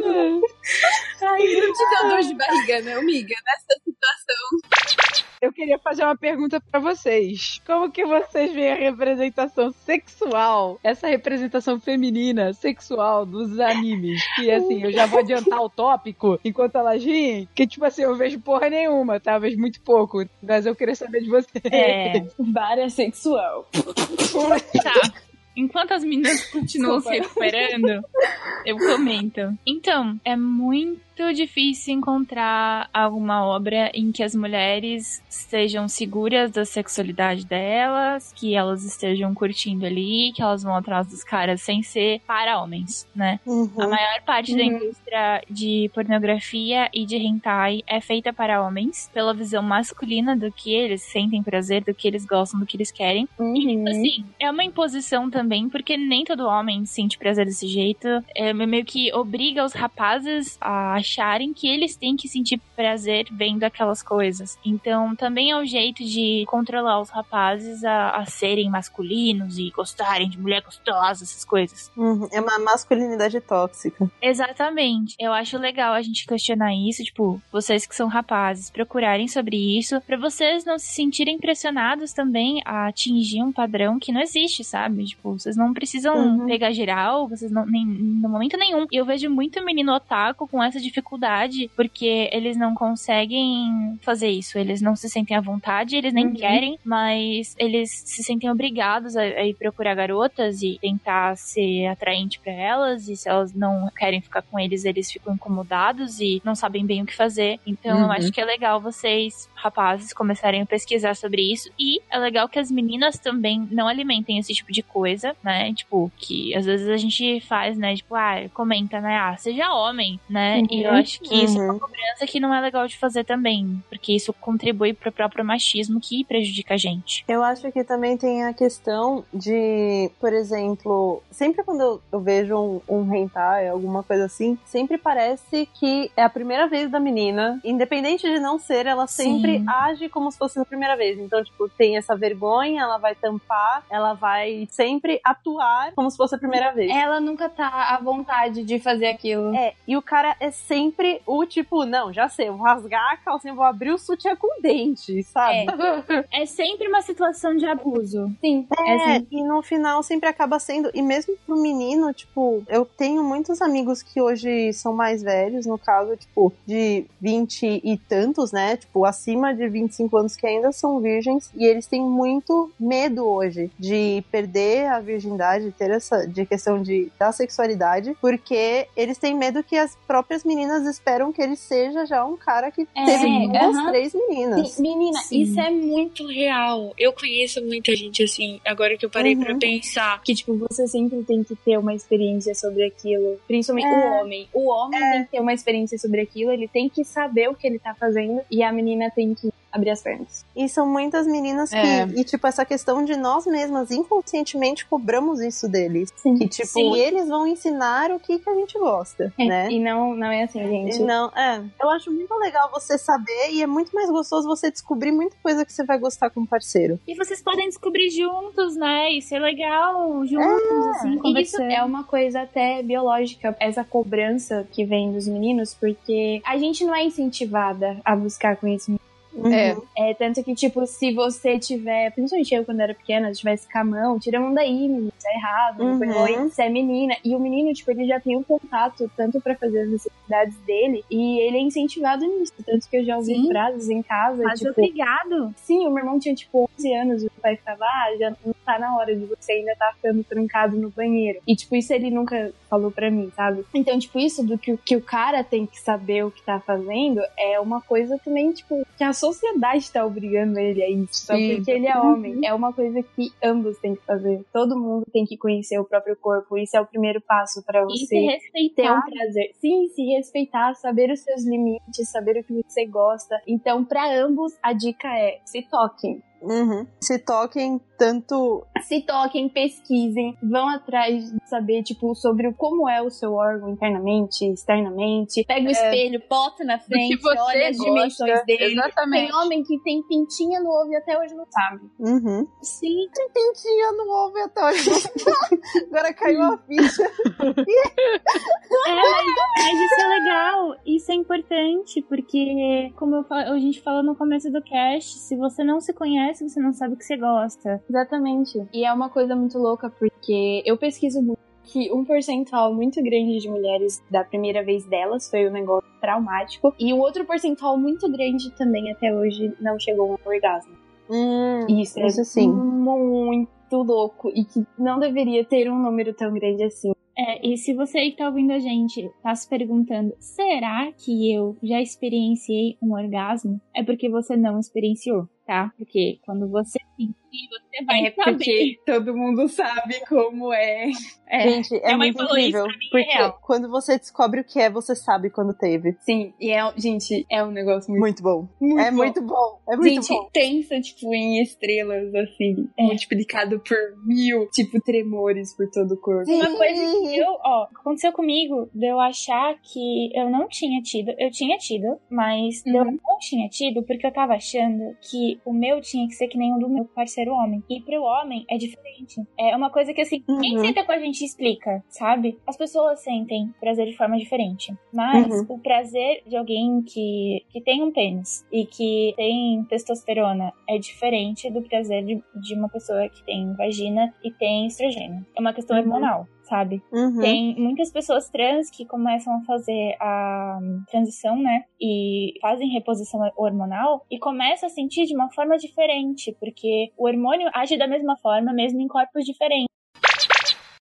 Ai, não te deu dor de barriga, não, amiga? Nessa situação. Eu queria fazer uma pergunta pra vocês. Como que vocês veem a representação sexual, essa representação feminina sexual dos animes? Que assim, eu já vou adiantar o tópico enquanto elas riem, que tipo assim, eu vejo porra nenhuma, tá? Eu vejo muito pouco, mas eu queria saber de vocês. É. Parasexual. Tá. Enquanto as meninas continuam se recuperando, eu comento. Então, é muito difícil encontrar alguma obra em que as mulheres estejam seguras da sexualidade delas, que elas estejam curtindo ali, que elas vão atrás dos caras sem ser para homens, né? A maior parte da indústria de pornografia e de hentai é feita para homens, pela visão masculina do que eles sentem prazer, do que eles gostam, do que eles querem. E, assim, é uma imposição também, porque nem todo homem sente prazer desse jeito. É meio que obriga os rapazes a acharem que eles têm que sentir prazer vendo aquelas coisas. Então, também é um jeito de controlar os rapazes a, a serem masculinos e gostarem de mulher gostosa, essas coisas. Uhum, É uma masculinidade tóxica. Exatamente. Eu acho legal a gente questionar isso, tipo, vocês que são rapazes, procurarem sobre isso, pra vocês não se sentirem pressionados também a atingir um padrão que não existe, sabe? Tipo, vocês não precisam Uhum. pegar geral, vocês não nem no momento nenhum. E eu vejo muito menino otaku com essa dificuldade, porque eles não conseguem fazer isso, eles não se sentem à vontade, eles nem Uhum. querem, mas eles se sentem obrigados a, a ir procurar garotas e tentar ser atraente pra elas, e se elas não querem ficar com eles, eles ficam incomodados e não sabem bem o que fazer. Então eu Uhum. acho que é legal vocês, rapazes, começarem a pesquisar sobre isso. E é legal que as meninas também não alimentem esse tipo de coisa, né? Tipo, que às vezes a gente faz, né? Tipo, ah, comenta, né? Ah, seja homem, né? E eu acho que isso é uma Uhum. cobrança que não é legal de fazer também, porque isso contribui pro próprio machismo que prejudica a gente. Eu acho que também tem a questão de, por exemplo, sempre quando eu, eu vejo um, um hentai, alguma coisa assim, sempre parece que é a primeira vez da menina, independente de não ser, ela sempre Sim. age como se fosse a primeira vez. Então, tipo, tem essa vergonha, ela vai tampar, ela vai sempre atuar como se fosse a primeira vez. Ela nunca tá à vontade de fazer aquilo. É, e o cara é sempre o tipo, não, já sei, eu vou rasgar a calcinha, vou abrir o sutiã com dente, sabe? É sempre uma situação de abuso. Sim. É, assim. e no final sempre acaba sendo. E mesmo pro menino, tipo, eu tenho muitos amigos que hoje são mais velhos, no caso, tipo, de 20 e tantos, né? Tipo, acima de 25 anos que ainda são virgens. E eles têm muito medo hoje de perder a virgindade, ter essa de questão de da sexualidade, porque eles têm medo que as próprias meninas esperam que ele seja já um cara que É, teve duas, três meninas. Sim, menina, Sim. isso é muito real. Eu conheço muita gente assim, agora que eu parei Uhum. pra pensar. Que, tipo, você sempre tem que ter uma experiência sobre aquilo. Principalmente É. o homem. O homem tem que ter uma experiência sobre aquilo, ele tem que saber o que ele tá fazendo. E a menina tem que abrir as pernas. E são muitas meninas que. É. E, tipo, essa questão de nós mesmas inconscientemente cobramos isso deles. Sim. Que, tipo, Sim. eles vão ensinar o que, que a gente gosta, É, né? E não, não é assim, gente. Não, é. Eu acho muito legal você saber e é muito mais gostoso você descobrir muita coisa que você vai gostar com o parceiro. E vocês podem descobrir juntos, né? Isso é legal, juntos, assim, E isso conversando. é uma coisa até biológica, essa cobrança que vem dos meninos, porque a gente não é incentivada a buscar conhecimento. É. É, tanto que, tipo, se você tiver, principalmente eu quando era pequena, se tivesse com a mão, tira a mão daí, menino, é errado, Uhum. depois oi, você é menina. E o menino, tipo, ele já tem um contato tanto pra fazer as necessidades dele, e ele é incentivado nisso. Tanto que eu já ouvi Sim. frases em casa, Mas tipo, obrigado. Sim, o meu irmão tinha tipo 11 anos e o pai ficava, ah, já não tá na hora de você ainda tá ficando trancado no banheiro. E tipo, isso ele nunca falou pra mim, sabe? Então, tipo, isso do que, o- que o cara tem que saber o que tá fazendo é uma coisa também, tipo, que a sociedade tá obrigando ele a isso. Só Sim. porque ele é homem. É uma coisa que ambos têm que fazer. Todo mundo tem que conhecer o próprio corpo. Isso é o primeiro passo pra E se você ter um respeitar. prazer. Sim, se respeitar, saber os seus limites, saber o que você gosta. Então, pra ambos, a dica é se toquem. Uhum. Se toquem tanto. Se toquem, pesquisem, vão atrás de saber, tipo, sobre o- como é o seu órgão internamente, externamente. Pega o espelho, bota na frente, que você olha as gosta. dimensões dele. Exatamente. Tem homem que tem pintinha no ovo e até hoje não sabe. Uhum. Sim. Tem pintinha no ovo até hoje. Agora caiu a ficha. É, mas isso é legal, isso é importante, porque, como eu a gente falou no começo do cast, se você não se conhece, você não sabe o que você gosta. Exatamente. E é uma coisa muito louca, porque eu pesquiso muito que um percentual muito grande de mulheres da primeira vez delas foi um negócio traumático e o outro percentual muito grande também até hoje não chegou a um orgasmo. Hum, Isso, isso é sim. muito louco e que não deveria ter um número tão grande assim. É, e se você aí que tá ouvindo a gente tá se perguntando, será que eu já experienciei um orgasmo? É porque você não experienciou, tá? Porque quando você sentir, você vai é saber. porque todo mundo sabe como é. É. Gente, é Minha mãe muito incrível. é porque real. quando você descobre o que é, você sabe quando teve. Sim, e é, gente, é um negócio muito, Muito bom. muito é bom. muito bom. É muito Gente, bom. pensa, tipo, em estrelas, assim, É. multiplicado por mil, tipo, tremores por todo o corpo. Uma coisa que eu, ó, aconteceu comigo de eu achar que eu não tinha tido. Eu tinha tido, mas eu Uhum. não tinha tido porque eu tava achando que o meu tinha que ser que nem o do meu parceiro homem. E pro homem é diferente. É uma coisa que, assim, quem Uhum. senta com a gente explica, sabe? As pessoas sentem prazer de forma diferente. Mas Uhum. o prazer de alguém que, que tem um pênis e que tem testosterona é diferente do prazer de, de uma pessoa que tem vagina e tem estrogênio. É uma questão Uhum. hormonal, sabe? Uhum. Tem muitas pessoas trans que começam a fazer a transição, né? E fazem reposição hormonal e começam a sentir de uma forma diferente, porque o hormônio age da mesma forma, mesmo em corpos diferentes.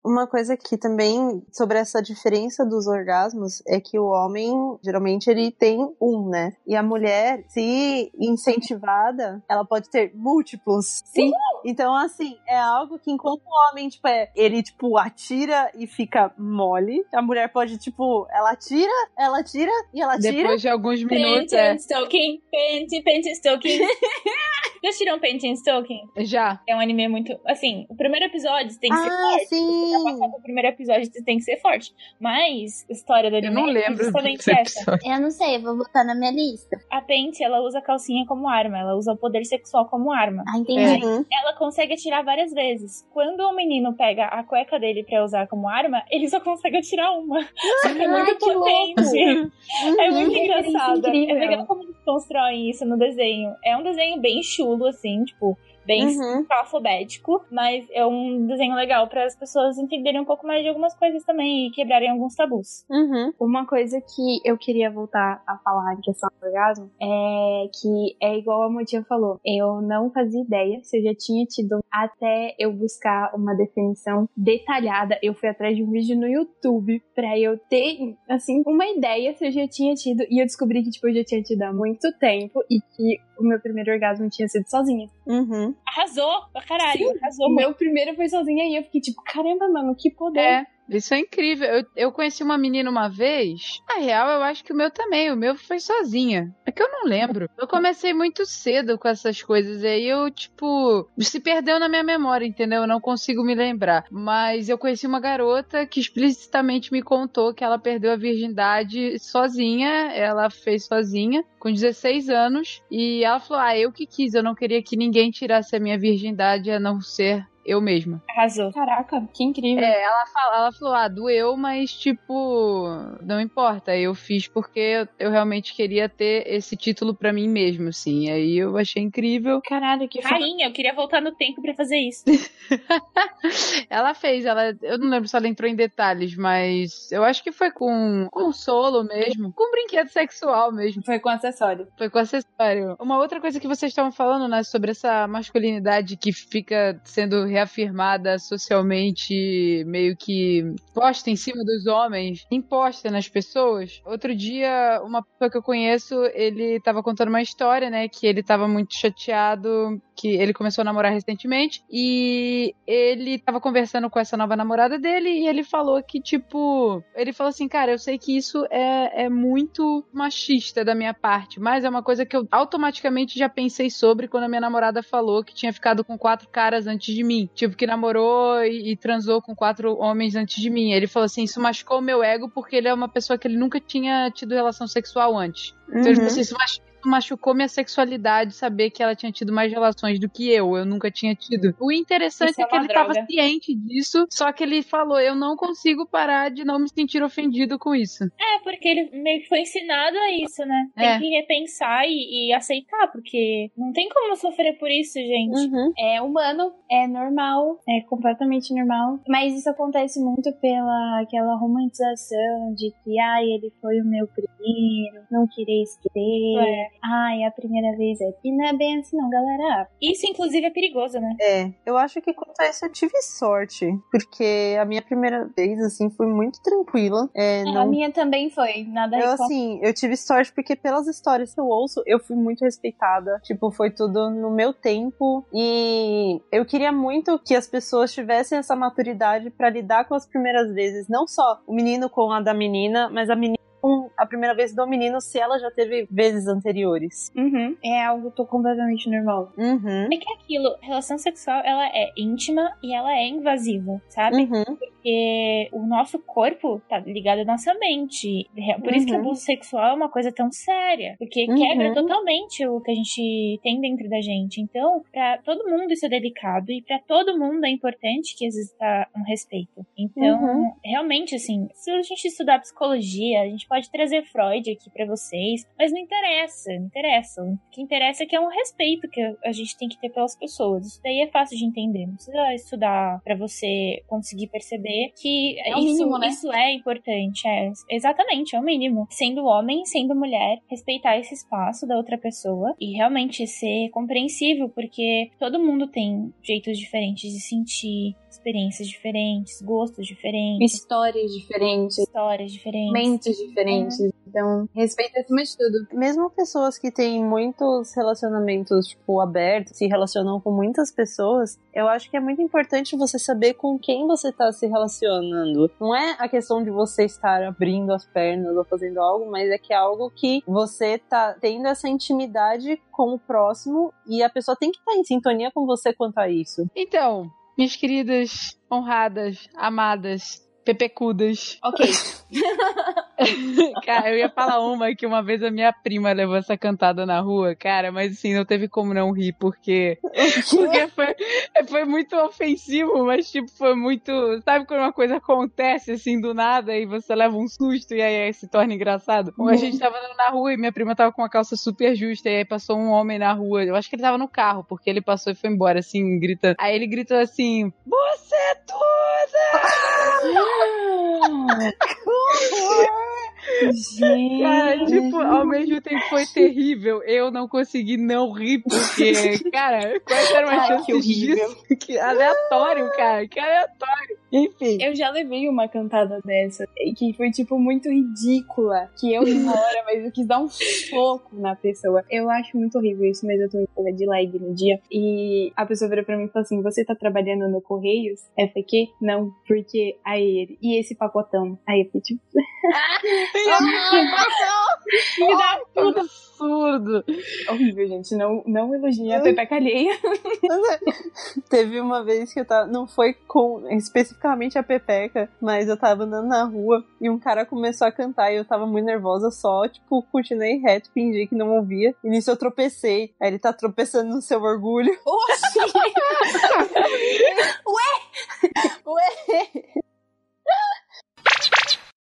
Uma coisa que também, sobre essa diferença dos orgasmos, é que o homem, geralmente, ele tem um, né? E a mulher, se incentivada, ela pode ter múltiplos. Sim. Então, assim, é algo que enquanto o homem, tipo, é, ele, tipo, atira e fica mole, a mulher pode, tipo, ela atira, ela atira e ela atira. Depois de alguns minutos, Pente é. and Stoking, Pente, Pente and Stoking. Já assistiram Pente and Stoking? Já. É um anime muito. Assim, o primeiro episódio tem que ser Ah, forte. sim! Pra passar pro primeiro episódio você tem que ser forte. Mas a história do Eu anime não é lembro justamente desse essa. Eu não sei, vou botar na minha lista. A Pente, ela usa a calcinha como arma, ela usa o poder sexual como arma. Ah, entendi. Uhum. Ela consegue atirar várias vezes. Quando o menino pega a cueca dele pra usar como arma, ele só consegue atirar uma. Só que é muito que louco. potente. É muito referência engraçado. É legal como eles constroem isso no desenho. É um desenho bem chulo, assim, tipo, bem Uhum. alfabético, mas é um desenho legal para as pessoas entenderem um pouco mais de algumas coisas também e quebrarem alguns tabus. Uhum. Uma coisa que eu queria voltar a falar em questão do orgasmo é que é igual a Motinha falou. Eu não fazia ideia se eu já tinha tido até eu buscar uma definição detalhada. Eu fui atrás de um vídeo no YouTube pra eu ter, assim, uma ideia se eu já tinha tido. E eu descobri que, tipo, eu já tinha tido há muito tempo e que o meu primeiro orgasmo tinha sido sozinha. Uhum. Arrasou pra caralho, Sim, arrasou meu primeiro foi sozinha e eu fiquei tipo, caramba, mano, que poder. É. Isso é incrível. Eu, eu conheci uma menina uma vez. Na real, eu acho que o meu também. O meu foi sozinha. É que eu não lembro. Eu comecei muito cedo com essas coisas. E aí eu, tipo, se perdeu na minha memória, entendeu? Eu não consigo me lembrar. Mas eu conheci uma garota que explicitamente me contou que ela perdeu a virgindade sozinha. Ela fez sozinha, com 16 anos. E ela falou: Ah, eu que quis. Eu não queria que ninguém tirasse a minha virgindade a não ser eu mesma. Arrasou. Caraca, que incrível. É, ela, fala, ela falou, ah, doeu, mas tipo, não importa. Eu fiz porque eu, eu realmente queria ter esse título pra mim mesmo, assim. Aí eu achei incrível. Caralho, que. Rainha, eu queria voltar no tempo pra fazer isso. ela fez, ela, eu não lembro se ela entrou em detalhes, mas eu acho que foi com consolo mesmo, com brinquedo sexual mesmo. Foi com acessório. Foi com acessório. Uma outra coisa que vocês estavam falando, né, sobre essa masculinidade que fica sendo reafirmada socialmente, meio que posta em cima dos homens, imposta nas pessoas. Outro dia, uma pessoa que eu conheço, ele tava contando uma história, né, que ele tava muito chateado, que ele começou a namorar recentemente, e ele tava conversando com essa nova namorada dele, e ele falou que, tipo, ele falou assim, cara, eu sei que isso é, é muito machista da minha parte, mas é uma coisa que eu automaticamente já pensei sobre quando a minha namorada falou que tinha ficado com quatro caras antes de mim. Tipo, que namorou e, e transou com quatro homens antes de mim. Ele falou assim: isso machucou o meu ego porque ele é uma pessoa que ele nunca tinha tido relação sexual antes. Então, ele falou assim, isso machucou machucou minha sexualidade saber que ela tinha tido mais relações do que eu. Eu nunca tinha tido. O interessante Isso é é que ele tava droga. ciente disso, só que ele falou: eu não consigo parar de não me sentir ofendido com isso. É, porque ele meio que foi ensinado a isso, né? Tem É. que repensar e, e aceitar, porque não tem como sofrer por isso, gente. Uhum. É humano, é normal, é completamente normal. Mas isso acontece muito pela aquela romantização de que, ai, ele foi o meu primeiro, não queria esquecer. É. Ai, a primeira vez é. E não é bem assim, não, galera. Isso, inclusive, é perigoso, né? É, eu acho que quanto a isso eu tive sorte, porque a minha primeira vez, assim, foi muito tranquila. É, A não minha também foi, nada Eu, assim, eu tive sorte porque pelas histórias que eu ouço, eu fui muito respeitada. Tipo, foi tudo no meu tempo. E eu queria muito que as pessoas tivessem essa maturidade pra lidar com as primeiras vezes. Não só o menino com a da menina, mas a menina com a primeira vez do menino se ela já teve vezes anteriores. Uhum. É algo tô completamente normal. Uhum. É que aquilo, relação sexual, ela é íntima e ela é invasiva, sabe? Uhum. Porque o nosso corpo tá ligado à nossa mente. Por isso que o Uhum. abuso sexual é uma coisa tão séria. Porque Uhum. quebra totalmente o que a gente tem dentro da gente. Então, pra todo mundo isso é delicado e pra todo mundo é importante que exista um respeito. Então, Uhum. realmente, assim, se a gente estudar psicologia, a gente pode trazer Freud aqui pra vocês, mas não interessa, não interessa. O que interessa é que é um respeito que a gente tem que ter pelas pessoas. Isso daí é fácil de entender. Não precisa estudar pra você conseguir perceber que É isso, mínimo, né? isso é importante. É, exatamente, é o mínimo. Sendo homem, sendo mulher, respeitar esse espaço da outra pessoa e realmente ser compreensível, porque todo mundo tem jeitos diferentes de sentir, experiências diferentes, gostos diferentes, Histórias diferentes, histórias diferentes. mentes diferentes. Então, respeito acima de tudo. Mesmo pessoas que têm muitos relacionamentos, tipo, abertos, se relacionam com muitas pessoas, eu acho que é muito importante você saber com quem você tá se relacionando. Não é a questão de você estar abrindo as pernas ou fazendo algo, mas é que é algo que você tá tendo essa intimidade com o próximo e a pessoa tem que estar em sintonia com você quanto a isso. Então, minhas queridas, honradas, amadas, pepecudas. Ok. Cara, eu ia falar uma que uma vez a minha prima levou essa cantada na rua, cara, mas assim, não teve como não rir, porque. Porque foi, foi muito ofensivo, mas tipo, foi muito. Sabe quando uma coisa acontece assim do nada e você leva um susto e aí se torna engraçado? A gente tava andando na rua e minha prima tava com uma calça super justa e aí passou um homem na rua. Eu acho que ele tava no carro, porque ele passou e foi embora, assim, gritando. Aí ele gritou assim: Você é que! Gente. Cara, tipo, ao mesmo tempo foi terrível. Eu não consegui não rir, porque, cara, quais eram as chances disso? Que aleatório, cara, que aleatório. Enfim. Eu já levei uma cantada dessa, que foi, tipo, muito ridícula. Que eu na hora, mas eu quis dar um soco na pessoa. Eu acho muito horrível isso, mas eu tô em de live no dia. E a pessoa virou pra mim e falou assim: Você tá trabalhando no Correios? Aí eu falei: Que? Não, porque aí ele. E esse pacotão? Aí eu falei, tipo. Me dá tudo absurdo. Horrível, gente. Não, não elogie a Pepeca alheia. Teve uma vez que eu tava. Não foi com especificamente a Pepeca, mas eu tava andando na rua e um cara começou a cantar e eu tava muito nervosa, só, tipo, continuei reto, fingi que não ouvia. E nisso eu tropecei. Aí ele tá tropeçando no seu orgulho. Oxi! Ué! Ué!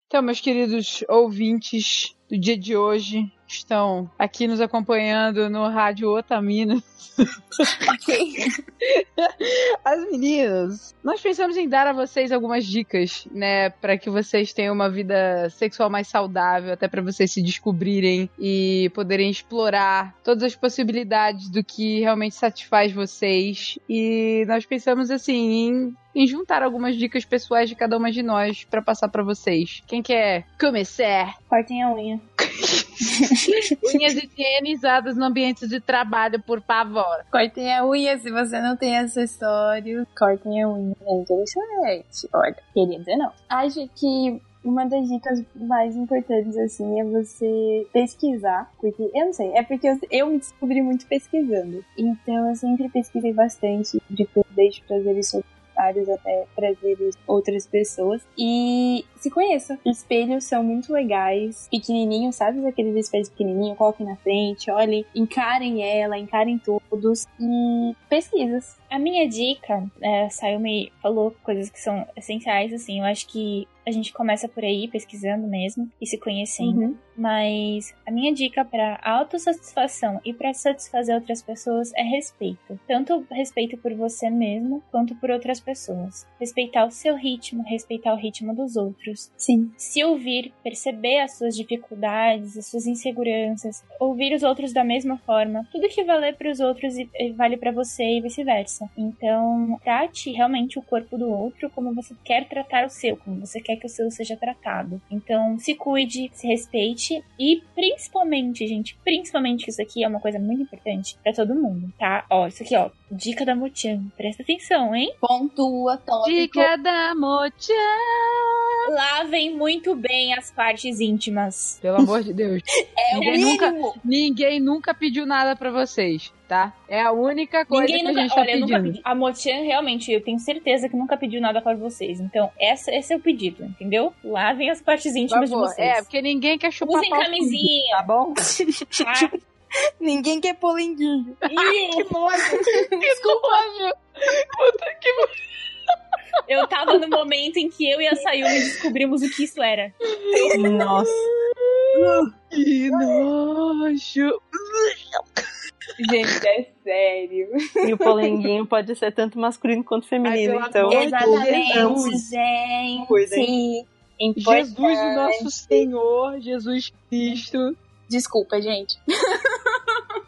Então, meus queridos ouvintes do dia de hoje, estão aqui nos acompanhando no Rádio Otaminas. As meninas, nós pensamos em dar a vocês algumas dicas, né, para que vocês tenham uma vida sexual mais saudável, até para vocês se descobrirem e poderem explorar todas as possibilidades do que realmente satisfaz vocês. E nós pensamos assim em em juntar algumas dicas pessoais de cada uma de nós para passar para vocês. Quem quer começar? Cortem a unha. Unhas higienizadas no ambiente de trabalho, por favor. Cortem a unha se você não tem acessório. Cortem a unha. É interessante. Olha, queria dizer não. Acho que uma das dicas mais importantes, assim, é você pesquisar. Porque, eu não sei, é porque eu, eu me descobri muito pesquisando. Então, eu sempre pesquisei bastante de desde prazeres solitários até prazeres outras pessoas. E se conheça. Espelhos são muito legais, pequenininhos, sabe? Aqueles espelhos pequenininhos, coloquem na frente, olhem, encarem ela, encarem todos e pesquisas. A minha dica, é, a Sayumi falou coisas que são essenciais, assim, eu acho que a gente começa por aí pesquisando mesmo e se conhecendo. Uhum. Mas a minha dica para autossatisfação e para satisfazer outras pessoas é respeito. Tanto respeito por você mesmo quanto por outras pessoas. Respeitar o seu ritmo, respeitar o ritmo dos outros. Sim. Se ouvir, perceber as suas dificuldades, as suas inseguranças, ouvir os outros da mesma forma. Tudo que valer para os outros vale para você e vice-versa. Então, trate realmente o corpo do outro como você quer tratar o seu, como você quer que o seu seja tratado. Então, se cuide, se respeite e principalmente, gente, principalmente isso aqui é uma coisa muito importante para todo mundo, tá? Ó, isso aqui, ó, dica da Mochan. Presta atenção, hein? Pontua, tópico. Dica da Mochan. Lavem muito bem as partes íntimas. Pelo amor de Deus. é ninguém o nunca, ninguém nunca pediu nada para vocês, tá? É a única coisa Ninguém que nunca, a gente tá olha, eu nunca pedindo. pedi. A Mochan realmente, eu tenho certeza que nunca pediu nada para vocês. Então, essa, esse é o pedido, entendeu? Lavem as partes íntimas favor, de vocês. é, porque ninguém quer chupar Usem camisinha. tá bom? tá? Ninguém quer polenguinho. Ih, Desculpa, Puta que eu tava no momento em que eu e a Sayumi descobrimos o que isso era. Nossa. Que nojo. Gente, é sério. E o polenguinho pode ser tanto masculino quanto feminino, Ai, então. Exatamente, gente. Cuidem. Importante. Jesus, o nosso Senhor, Jesus Cristo. Desculpa, gente.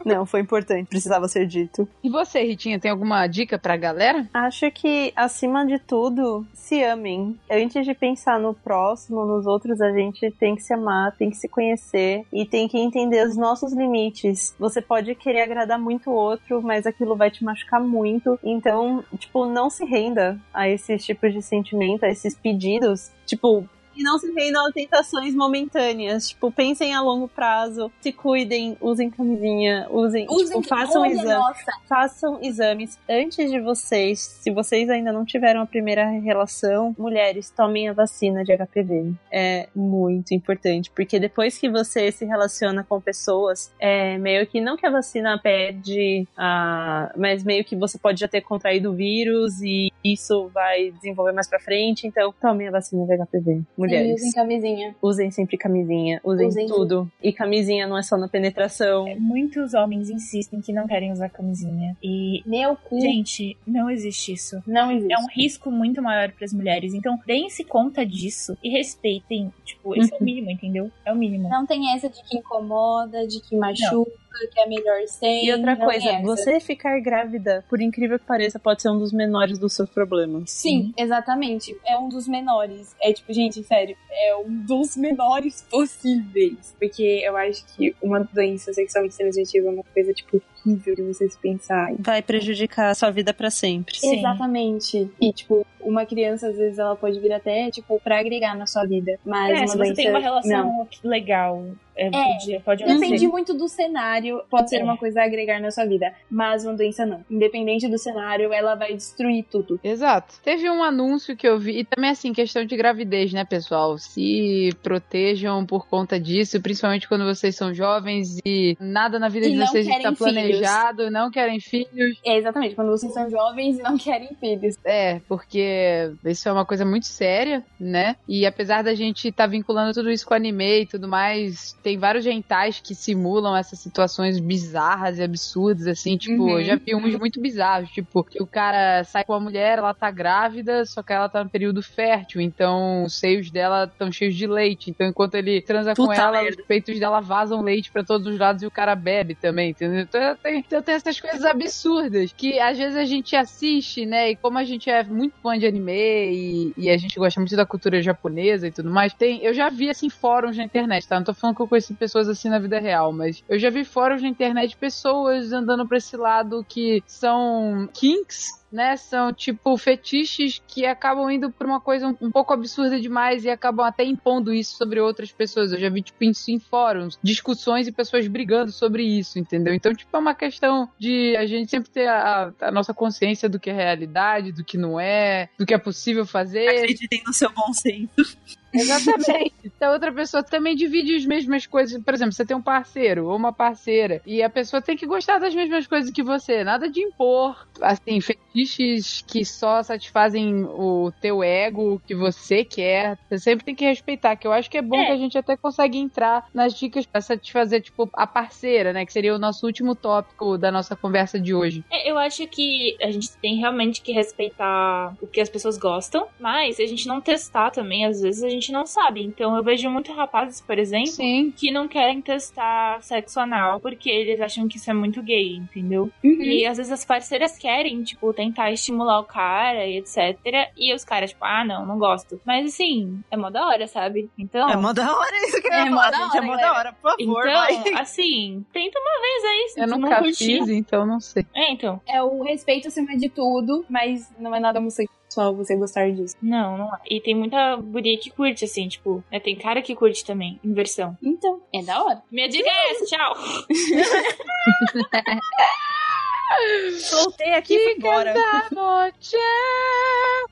Não, foi importante, precisava ser dito. E você, Ritinha, tem alguma dica pra galera? Acho que, acima de tudo, se amem. Antes de pensar no próximo, nos outros, a gente tem que se amar, tem que se conhecer e tem que entender os nossos limites. Você pode querer agradar muito o outro, mas aquilo vai te machucar muito. Então, tipo, não se renda a esses tipos de sentimento, a esses pedidos. Tipo, e não se rendam a tentações momentâneas. Tipo, pensem a longo prazo, se cuidem, usem camisinha, usem, Usem, tipo, façam olha, exame nossa. façam exames antes de vocês. Se vocês ainda não tiveram a primeira relação, mulheres, tomem a vacina de HPV. É muito importante, porque depois que você se relaciona com pessoas, é meio que não que a vacina perde, a, mas meio que você pode já ter contraído o vírus e isso vai desenvolver mais pra frente. Então, tomem a vacina de HPV. E Mulheres. usem camisinha. Usem sempre camisinha, usem, Usem tudo. E camisinha não é só na penetração. Muitos homens insistem que não querem usar camisinha. E, Meu cu. gente, não existe isso. não existe. É um risco muito maior para as mulheres. Então, deem-se conta disso e respeitem. Tipo, esse é o mínimo, entendeu? É o mínimo. Não tem essa de que incomoda, de que machuca. pessoa que é melhor sem. E outra coisa, essa. você ficar grávida, por incrível que pareça, pode ser um dos menores dos seus problemas. Sim, exatamente. É um dos menores. É tipo, gente, sério, é um dos menores possíveis. Porque eu acho que uma doença sexualmente transmissível é uma coisa, tipo, horrível de vocês pensarem. Vai prejudicar a sua vida pra sempre. Sim. Exatamente. E, tipo, uma criança, às vezes, ela pode vir até, tipo, pra agregar na sua vida. Mas É, uma se você doença... tem uma relação Não. legal, é, pode, pode não Depende ser. muito do cenário, pode ser É. uma coisa a agregar na sua vida, mas uma doença não. Independente do cenário, ela vai destruir tudo. Exato. Teve um anúncio que eu vi, e também assim, questão de gravidez, né, pessoal? Se protejam por conta disso, principalmente quando vocês são jovens e nada na vida E de vocês está planejado, não querem filhos. É exatamente, quando vocês são jovens e não querem filhos. É, porque isso é uma coisa muito séria, né? E apesar da gente estar vinculando tudo isso com anime e tudo mais, tem vários gentais que simulam essas situações bizarras e absurdas, assim, tipo, Uhum. eu já vi uns muito bizarros, tipo, que o cara sai com a mulher, ela tá grávida, só que ela tá no período fértil, então os seios dela estão cheios de leite, então enquanto ele transa com Puta ela, merda. os peitos dela vazam leite pra todos os lados e o cara bebe também, entendeu? Então tem, então tem essas coisas absurdas que às vezes a gente assiste, né? E como a gente é muito fã de anime e, e a gente gosta muito da cultura japonesa e tudo mais, tem, eu já vi assim fóruns na internet, tá? Não tô falando que eu conheci pessoas assim na vida real, mas eu já vi fóruns na internet pessoas andando pra esse lado que são kinks né, são tipo fetiches que acabam indo pra uma coisa um, um pouco absurda demais e acabam até impondo isso sobre outras pessoas. Eu já vi, tipo, isso em fóruns, discussões e pessoas brigando sobre isso, entendeu? Então, tipo, é uma questão de a gente sempre ter a, a nossa consciência do que é realidade, do que não é, do que é possível fazer. Acreditem no seu bom senso. Exatamente. Então, outra pessoa também divide as mesmas coisas. Por exemplo, você tem um parceiro ou uma parceira e a pessoa tem que gostar das mesmas coisas que você. Nada de impor, assim, fetiches que só satisfazem o teu ego, o que você quer. Você sempre tem que respeitar, que eu acho que é bom É. que a gente até consegue entrar nas dicas pra satisfazer, tipo, a parceira, né? Que seria o nosso último tópico da nossa conversa de hoje. É, Eu acho que a gente tem realmente que respeitar o que as pessoas gostam, mas se a gente não testar também, às vezes a gente não sabe. Então eu vejo muitos rapazes, por exemplo, Sim. que não querem testar sexo anal porque eles acham que isso é muito gay, entendeu? Uhum. E às vezes as parceiras querem, tipo, tentar estimular o cara e etc. E os caras, tipo, ah, não, não gosto. Mas assim, é mó da hora, sabe? Então. É mó da hora isso que eu É ia mó falar, da gente. É hora, mó galera. da hora, por favor, Então, vai. assim, tenta uma vez aí. Se Eu tu não nunca curtir. fiz, então não sei. É, então. É o respeito acima de tudo, mas não é nada homossexual você gostar disso. Não, não é. E tem muita guria que curte, assim, tipo, né, tem cara que curte também, inversão. Então, é da hora. Minha dica é essa, tchau. Soltei aqui e fui embora.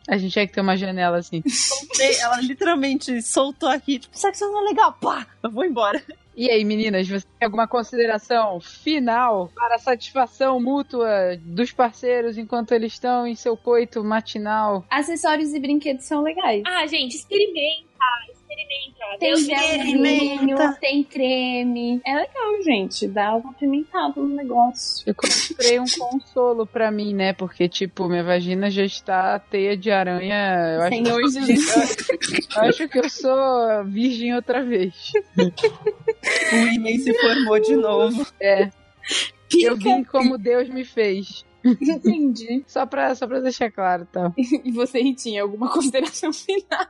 A gente tinha que ter uma janela assim. Soltei, ela literalmente soltou aqui, tipo, sexo não é legal, pá, eu vou embora. E aí, meninas, você tem alguma consideração final para a satisfação mútua dos parceiros enquanto eles estão em seu coito matinal? Acessórios e brinquedos são legais. Ah, gente, experimenta, experimenta. Tem gelzinho, tem creme. É legal, gente. Dá uma pimentada no negócio. Eu comprei um consolo pra mim, né? Porque, tipo, minha vagina já está teia de aranha. Eu acho, Sem nojo. eu acho que eu sou virgem outra vez. O Imen se formou de novo. É. Eu vim como Deus me fez. Entendi. Só pra, só pra deixar claro, tá? E você, Ritinha, alguma consideração final?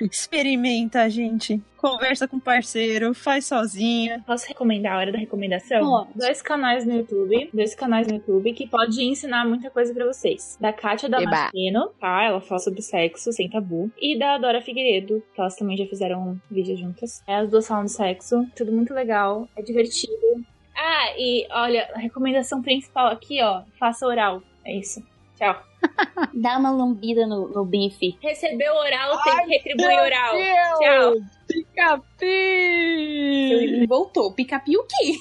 Experimenta, gente. Conversa com o parceiro, faz sozinha. Posso recomendar a hora da recomendação? Dois canais no YouTube, dois canais no YouTube que pode ensinar muita coisa pra vocês. Da Kátia. Damasceno, tá? Ela fala sobre sexo sem tabu. E da Dora Figueiredo, que elas também já fizeram um vídeo juntas. É, as duas falam de sexo, tudo muito legal, é divertido. Ah, e olha, a recomendação principal aqui, ó, faça oral. É isso. Tchau. Dá uma lambida no, no bife. Recebeu oral, tem que retribuir oral. Tchau. Pica-pi! E voltou. Pica-piu quê?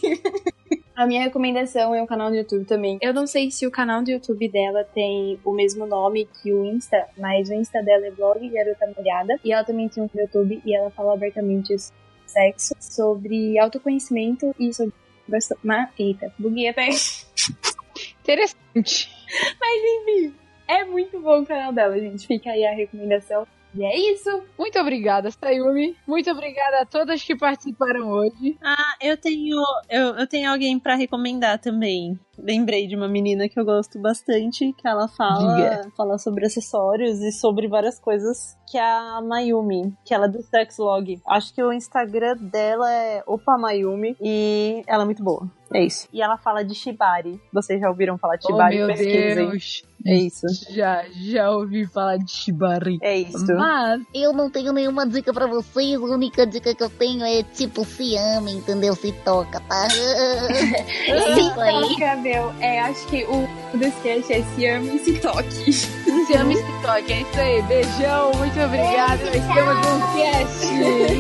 A minha recomendação é um canal do YouTube também. Eu não sei se o canal do YouTube dela tem o mesmo nome que o Insta, mas o Insta dela é blog Garota Molhada. E ela também tem um YouTube e ela fala abertamente sobre sexo, sobre autoconhecimento e sobre. Basta- Ma... Eita, buguei até. Interessante. Mas enfim, é muito bom o canal dela, gente. Fica aí a recomendação. E é isso. Muito obrigada, Sayumi. Muito obrigada a todas que participaram hoje. Ah, eu tenho, eu, eu tenho alguém pra recomendar também. Lembrei de uma menina que eu gosto bastante, que ela fala, Diga. fala sobre acessórios e sobre várias coisas, que é a Mayumi, que ela é do Sexlog. Acho que o Instagram dela é Opa Mayumi e ela é muito boa. É isso. E ela fala de Shibari. Vocês já ouviram falar de Oh, Shibari? meu Pesquisem. Deus. É isso. Já, já ouvi falar de Shibari. É isso. Mas, Eu não tenho nenhuma dica pra vocês, a única dica que eu tenho é tipo, se ama, entendeu? Se toca, tá? É isso aí. Toca, meu. É, acho que o do sketch é se ame e se toque. se ama e se toque. É isso aí. Beijão, muito obrigada. Nós temos um.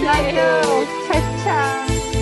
Tchau, tchau. Tchau, tchau.